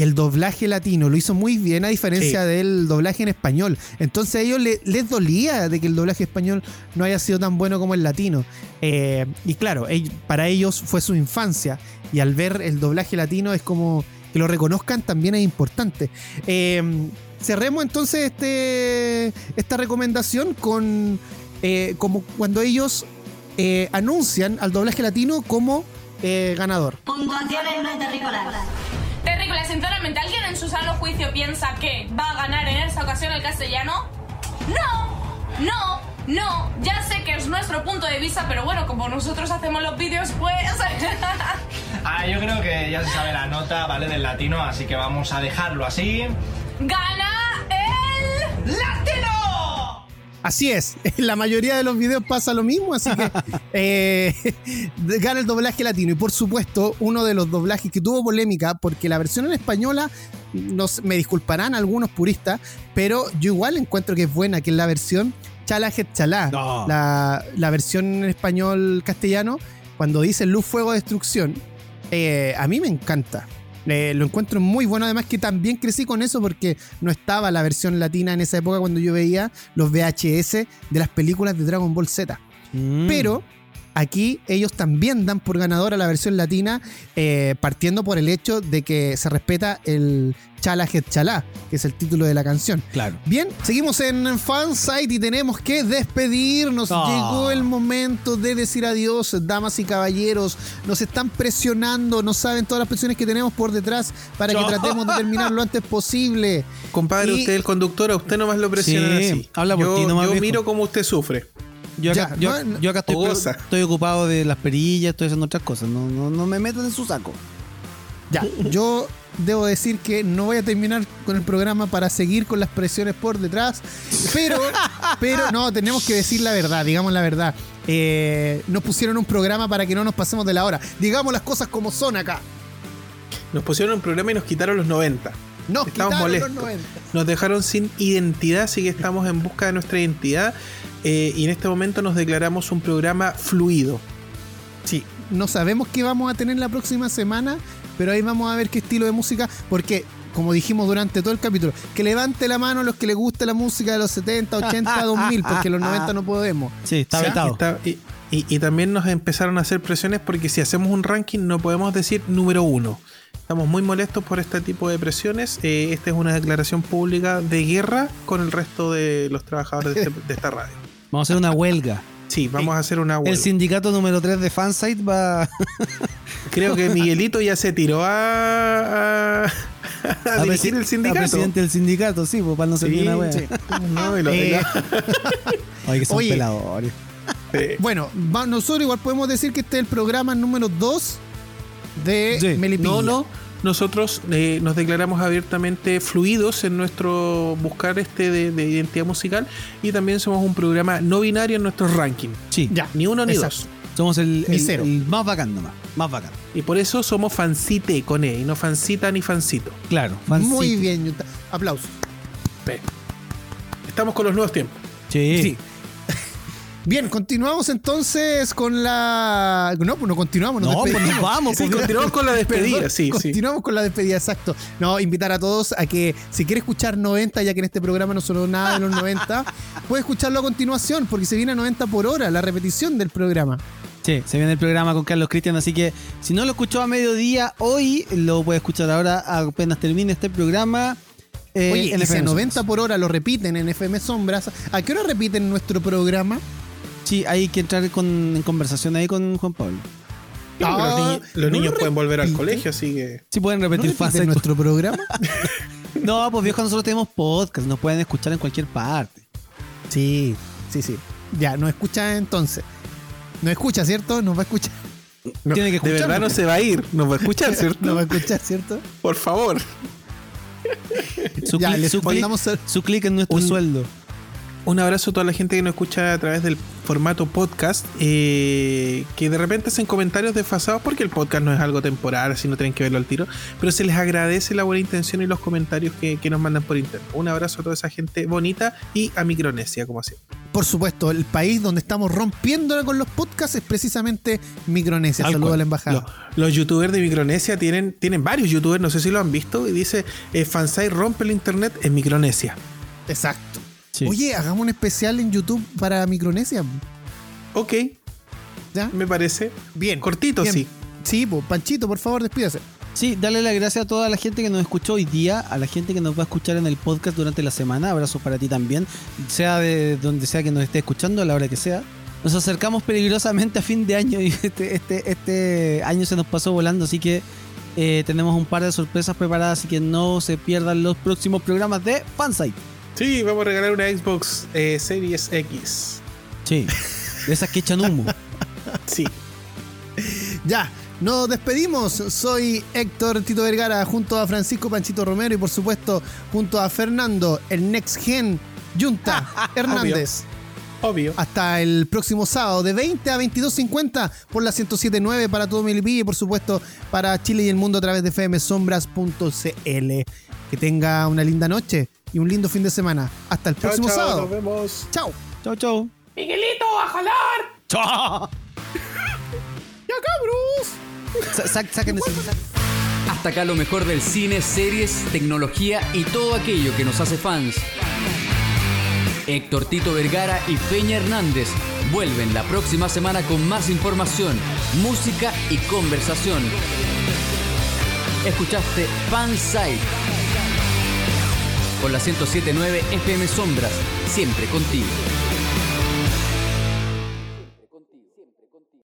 Speaker 1: Y el doblaje latino lo hizo muy bien, a diferencia
Speaker 3: Sí.
Speaker 1: del doblaje en español. Entonces a ellos le- les dolía de que el doblaje español no haya sido tan bueno como el latino. Eh, y claro, para ellos fue su infancia. Y al ver el doblaje latino es como que lo reconozcan también es importante. Eh, cerremos entonces este, esta recomendación con eh, como cuando ellos eh, anuncian al doblaje latino como eh, ganador.
Speaker 7: Puntuaciones no
Speaker 5: Terrícola, sinceramente, ¿alguien en su sano juicio piensa que va a ganar en esta ocasión el castellano? No, no, no. Ya sé que es nuestro punto de vista, pero bueno, como nosotros hacemos los vídeos, pues...
Speaker 6: Ah, yo creo que ya se sabe la nota, ¿vale? Del latino, así que vamos a dejarlo así.
Speaker 5: ¡Gana el...
Speaker 6: ¡Latino!
Speaker 1: Así es, en la mayoría de los videos pasa lo mismo, así que eh, gana el doblaje latino. Y por supuesto, uno de los doblajes que tuvo polémica, porque la versión en española, nos, me disculparán algunos puristas, pero yo igual encuentro que es buena, que es la versión Chala Chalá.
Speaker 2: No.
Speaker 1: La, la versión en español castellano, cuando dice luz, fuego, destrucción, eh, a mí me encanta. Eh, lo encuentro muy bueno, además que también crecí con eso porque no estaba la versión latina en esa época cuando yo veía los VHS de las películas de Dragon Ball Z.
Speaker 2: Mm.
Speaker 1: Pero aquí ellos también dan por ganadora la versión latina, eh, partiendo por el hecho de que se respeta el Chala Het Chalá, que es el título de la canción.
Speaker 2: Claro.
Speaker 1: Bien, seguimos en Fansite y tenemos que despedirnos. Llegó el momento de decir adiós, damas y caballeros. Nos están presionando, no saben todas las presiones que tenemos por detrás para que tratemos de terminar lo antes posible.
Speaker 3: Compadre,
Speaker 1: Y-
Speaker 3: usted es el conductor, a usted nomás lo presionan
Speaker 2: Sí,
Speaker 3: así.
Speaker 2: habla por
Speaker 3: yo,
Speaker 2: ti nomás,
Speaker 3: Yo
Speaker 2: viejo.
Speaker 3: miro cómo usted sufre.
Speaker 2: Yo acá,
Speaker 1: Ya,
Speaker 2: yo,
Speaker 1: no,
Speaker 2: yo acá estoy,
Speaker 3: Goza.
Speaker 2: estoy ocupado de las perillas, estoy haciendo otras cosas. No, no, no me metan en su saco.
Speaker 1: Ya, yo debo decir que no voy a terminar con el programa para seguir con las presiones por detrás, pero, pero no, tenemos que decir la verdad, digamos la verdad. Eh, nos pusieron un programa para que no nos pasemos de la hora. Digamos las cosas como son acá.
Speaker 3: Nos pusieron un programa y nos quitaron los 90.
Speaker 1: Nos
Speaker 3: Estamos
Speaker 1: quitaron
Speaker 3: molestos.
Speaker 1: los 90.
Speaker 3: Nos dejaron sin identidad, así que estamos en busca de nuestra identidad. Eh, y en este momento nos declaramos un programa fluido.
Speaker 1: Sí, no sabemos qué vamos a tener la próxima semana, pero ahí vamos a ver qué estilo de música, porque como dijimos durante todo el capítulo, que levante la mano los que les gusta la música de los 70, 80, 2000, porque los 90 no podemos.
Speaker 2: Sí, está
Speaker 3: Sí,
Speaker 2: vetado.
Speaker 3: está- y, y- y también nos empezaron a hacer presiones porque si hacemos un ranking no podemos decir número uno. Estamos muy molestos por este tipo de presiones. Eh, esta es una declaración pública de guerra con el resto de los trabajadores de, este- de esta radio.
Speaker 2: Vamos a hacer una huelga.
Speaker 3: Sí, vamos a hacer una
Speaker 2: El
Speaker 3: huelga.
Speaker 2: sindicato número 3 de Fansite va
Speaker 3: Creo que Miguelito ya se tiró a, a, a dirigir el
Speaker 2: a
Speaker 3: sindicato.
Speaker 2: presidente del sindicato, sí, pues para no ser
Speaker 3: Sí,
Speaker 2: una wea.
Speaker 3: sí. No, y lo-
Speaker 1: Eh,
Speaker 2: Oye, que son
Speaker 1: Oye.
Speaker 2: peladores.
Speaker 3: eh,
Speaker 1: bueno, nosotros igual podemos decir que este es el programa número 2 de
Speaker 2: Sí.
Speaker 1: Melipilla.
Speaker 3: No, no. Nosotros eh, nos declaramos abiertamente fluidos en nuestro buscar este de, de identidad musical y también somos un programa no binario en nuestro ranking.
Speaker 2: Sí,
Speaker 1: Ya,
Speaker 3: Ni uno ni
Speaker 1: exacto.
Speaker 3: dos.
Speaker 2: somos el, el-
Speaker 1: cero.
Speaker 2: el más bacán nomás. Más bacán.
Speaker 3: Y por eso somos fancite con E y no fancita ni fancito.
Speaker 2: Claro,
Speaker 1: Muy
Speaker 2: Fansite.
Speaker 1: bien, Yuta. Aplausos.
Speaker 3: Estamos con los nuevos tiempos.
Speaker 2: Sí.
Speaker 1: Sí. Bien, continuamos entonces con la. No, pues no continuamos, nos
Speaker 2: No, pues
Speaker 1: despedimos.
Speaker 2: nos vamos. Pues,
Speaker 3: continuamos con la despedida,
Speaker 1: Perdón,
Speaker 3: sí, sí.
Speaker 1: continuamos con la despedida, exacto. No, invitar a todos a que si quiere escuchar 90, ya que en este programa no sonó nada de los 90, puede escucharlo a continuación, porque se viene a 90 por hora, la repetición del programa.
Speaker 2: Sí, se viene el programa con Carlos Cristian, así que si no lo escuchó a mediodía hoy, lo puede escuchar ahora apenas termine este programa. eh,
Speaker 1: Oye,
Speaker 2: en
Speaker 1: y si a
Speaker 2: FM
Speaker 1: 90
Speaker 2: Sombras.
Speaker 1: por hora lo repiten en FM Sombras, ¿a qué hora repiten nuestro programa?
Speaker 2: Sí, hay que entrar con, en conversación ahí con Juan Pablo.
Speaker 3: Los niños, los
Speaker 1: ¿no
Speaker 3: niños
Speaker 1: lo
Speaker 3: pueden volver al colegio, así que.
Speaker 2: Sí, pueden
Speaker 1: ¿No
Speaker 2: repetir fase.
Speaker 1: nuestro programa?
Speaker 2: No, pues viejo, nosotros tenemos podcast, nos pueden escuchar en cualquier parte.
Speaker 1: Sí, sí, sí. Ya, nos escucha entonces. Nos escucha, ¿cierto? Nos va a escuchar.
Speaker 3: No,
Speaker 2: Tiene que
Speaker 3: de verdad no se va a ir, nos va a escuchar, ¿cierto?
Speaker 1: Nos va a escuchar, ¿cierto?
Speaker 3: Por favor.
Speaker 2: Su,
Speaker 1: Ya,
Speaker 2: clic-
Speaker 1: les
Speaker 2: su, clic, su clic en nuestro
Speaker 3: un-
Speaker 2: sueldo.
Speaker 3: Un abrazo a toda la gente que nos escucha a través del formato podcast, eh, que de repente hacen comentarios desfasados porque el podcast no es algo temporal, así no tienen que verlo al tiro, pero se les agradece la buena intención y los comentarios que, que nos mandan por internet. Un abrazo a toda esa gente bonita y a Micronesia, como siempre.
Speaker 1: Por supuesto, el país donde estamos rompiéndola con los podcasts es precisamente Micronesia.
Speaker 3: Tal
Speaker 1: Saludo
Speaker 3: cual.
Speaker 1: a la embajada.
Speaker 3: Los, los youtubers de Micronesia tienen, tienen varios youtubers, no sé si lo han visto, y dice, eh, Fansai rompe el internet en Micronesia.
Speaker 1: Exacto.
Speaker 2: Sí.
Speaker 1: Oye, hagamos un especial en YouTube para Micronesia.
Speaker 3: Ok,
Speaker 1: ¿Ya?
Speaker 3: me parece.
Speaker 1: Bien.
Speaker 3: Cortito,
Speaker 1: Bien.
Speaker 3: sí.
Speaker 1: Sí, Panchito, por favor, despídase.
Speaker 2: Sí, darle las gracias a toda la gente que nos escuchó hoy día, a la gente que nos va a escuchar en el podcast durante la semana. Abrazos para ti también, sea de donde sea que nos esté escuchando, a la hora que sea. Nos acercamos peligrosamente a fin de año y este, este, este año se nos pasó volando, así que eh, tenemos un par de sorpresas preparadas, así que no se pierdan los próximos programas de Fansite.
Speaker 3: Sí, vamos a regalar una Xbox eh, Series X.
Speaker 2: Sí, de esas que echan humo.
Speaker 3: Sí.
Speaker 1: Ya, nos despedimos. Soy Héctor Tito Vergara junto a Francisco Panchito Romero y por supuesto junto a Fernando, el Next Gen Junta Hernández.
Speaker 3: Obvio.
Speaker 1: Hasta el próximo sábado de 20 a 22.50 por la 107.9 para todo Melipilla y por supuesto para Chile y el mundo a través de fmsombras.cl. Que tenga una linda noche y un lindo fin de semana. Hasta el
Speaker 3: Chao,
Speaker 1: próximo
Speaker 3: chao,
Speaker 1: sábado.
Speaker 3: Nos vemos.
Speaker 1: Chao.
Speaker 2: Chau, chau.
Speaker 6: Miguelito, a jalar.
Speaker 2: Chau.
Speaker 1: Ya cabros.
Speaker 2: Sa- sa- Saquen ese.
Speaker 4: Hasta acá lo mejor del cine, series, tecnología y todo aquello que nos hace fans. Héctor Tito Vergara y Peña Hernández vuelven la próxima semana con más información, música y conversación. Escuchaste Fanside por la 1079 FM Sombras, siempre contigo.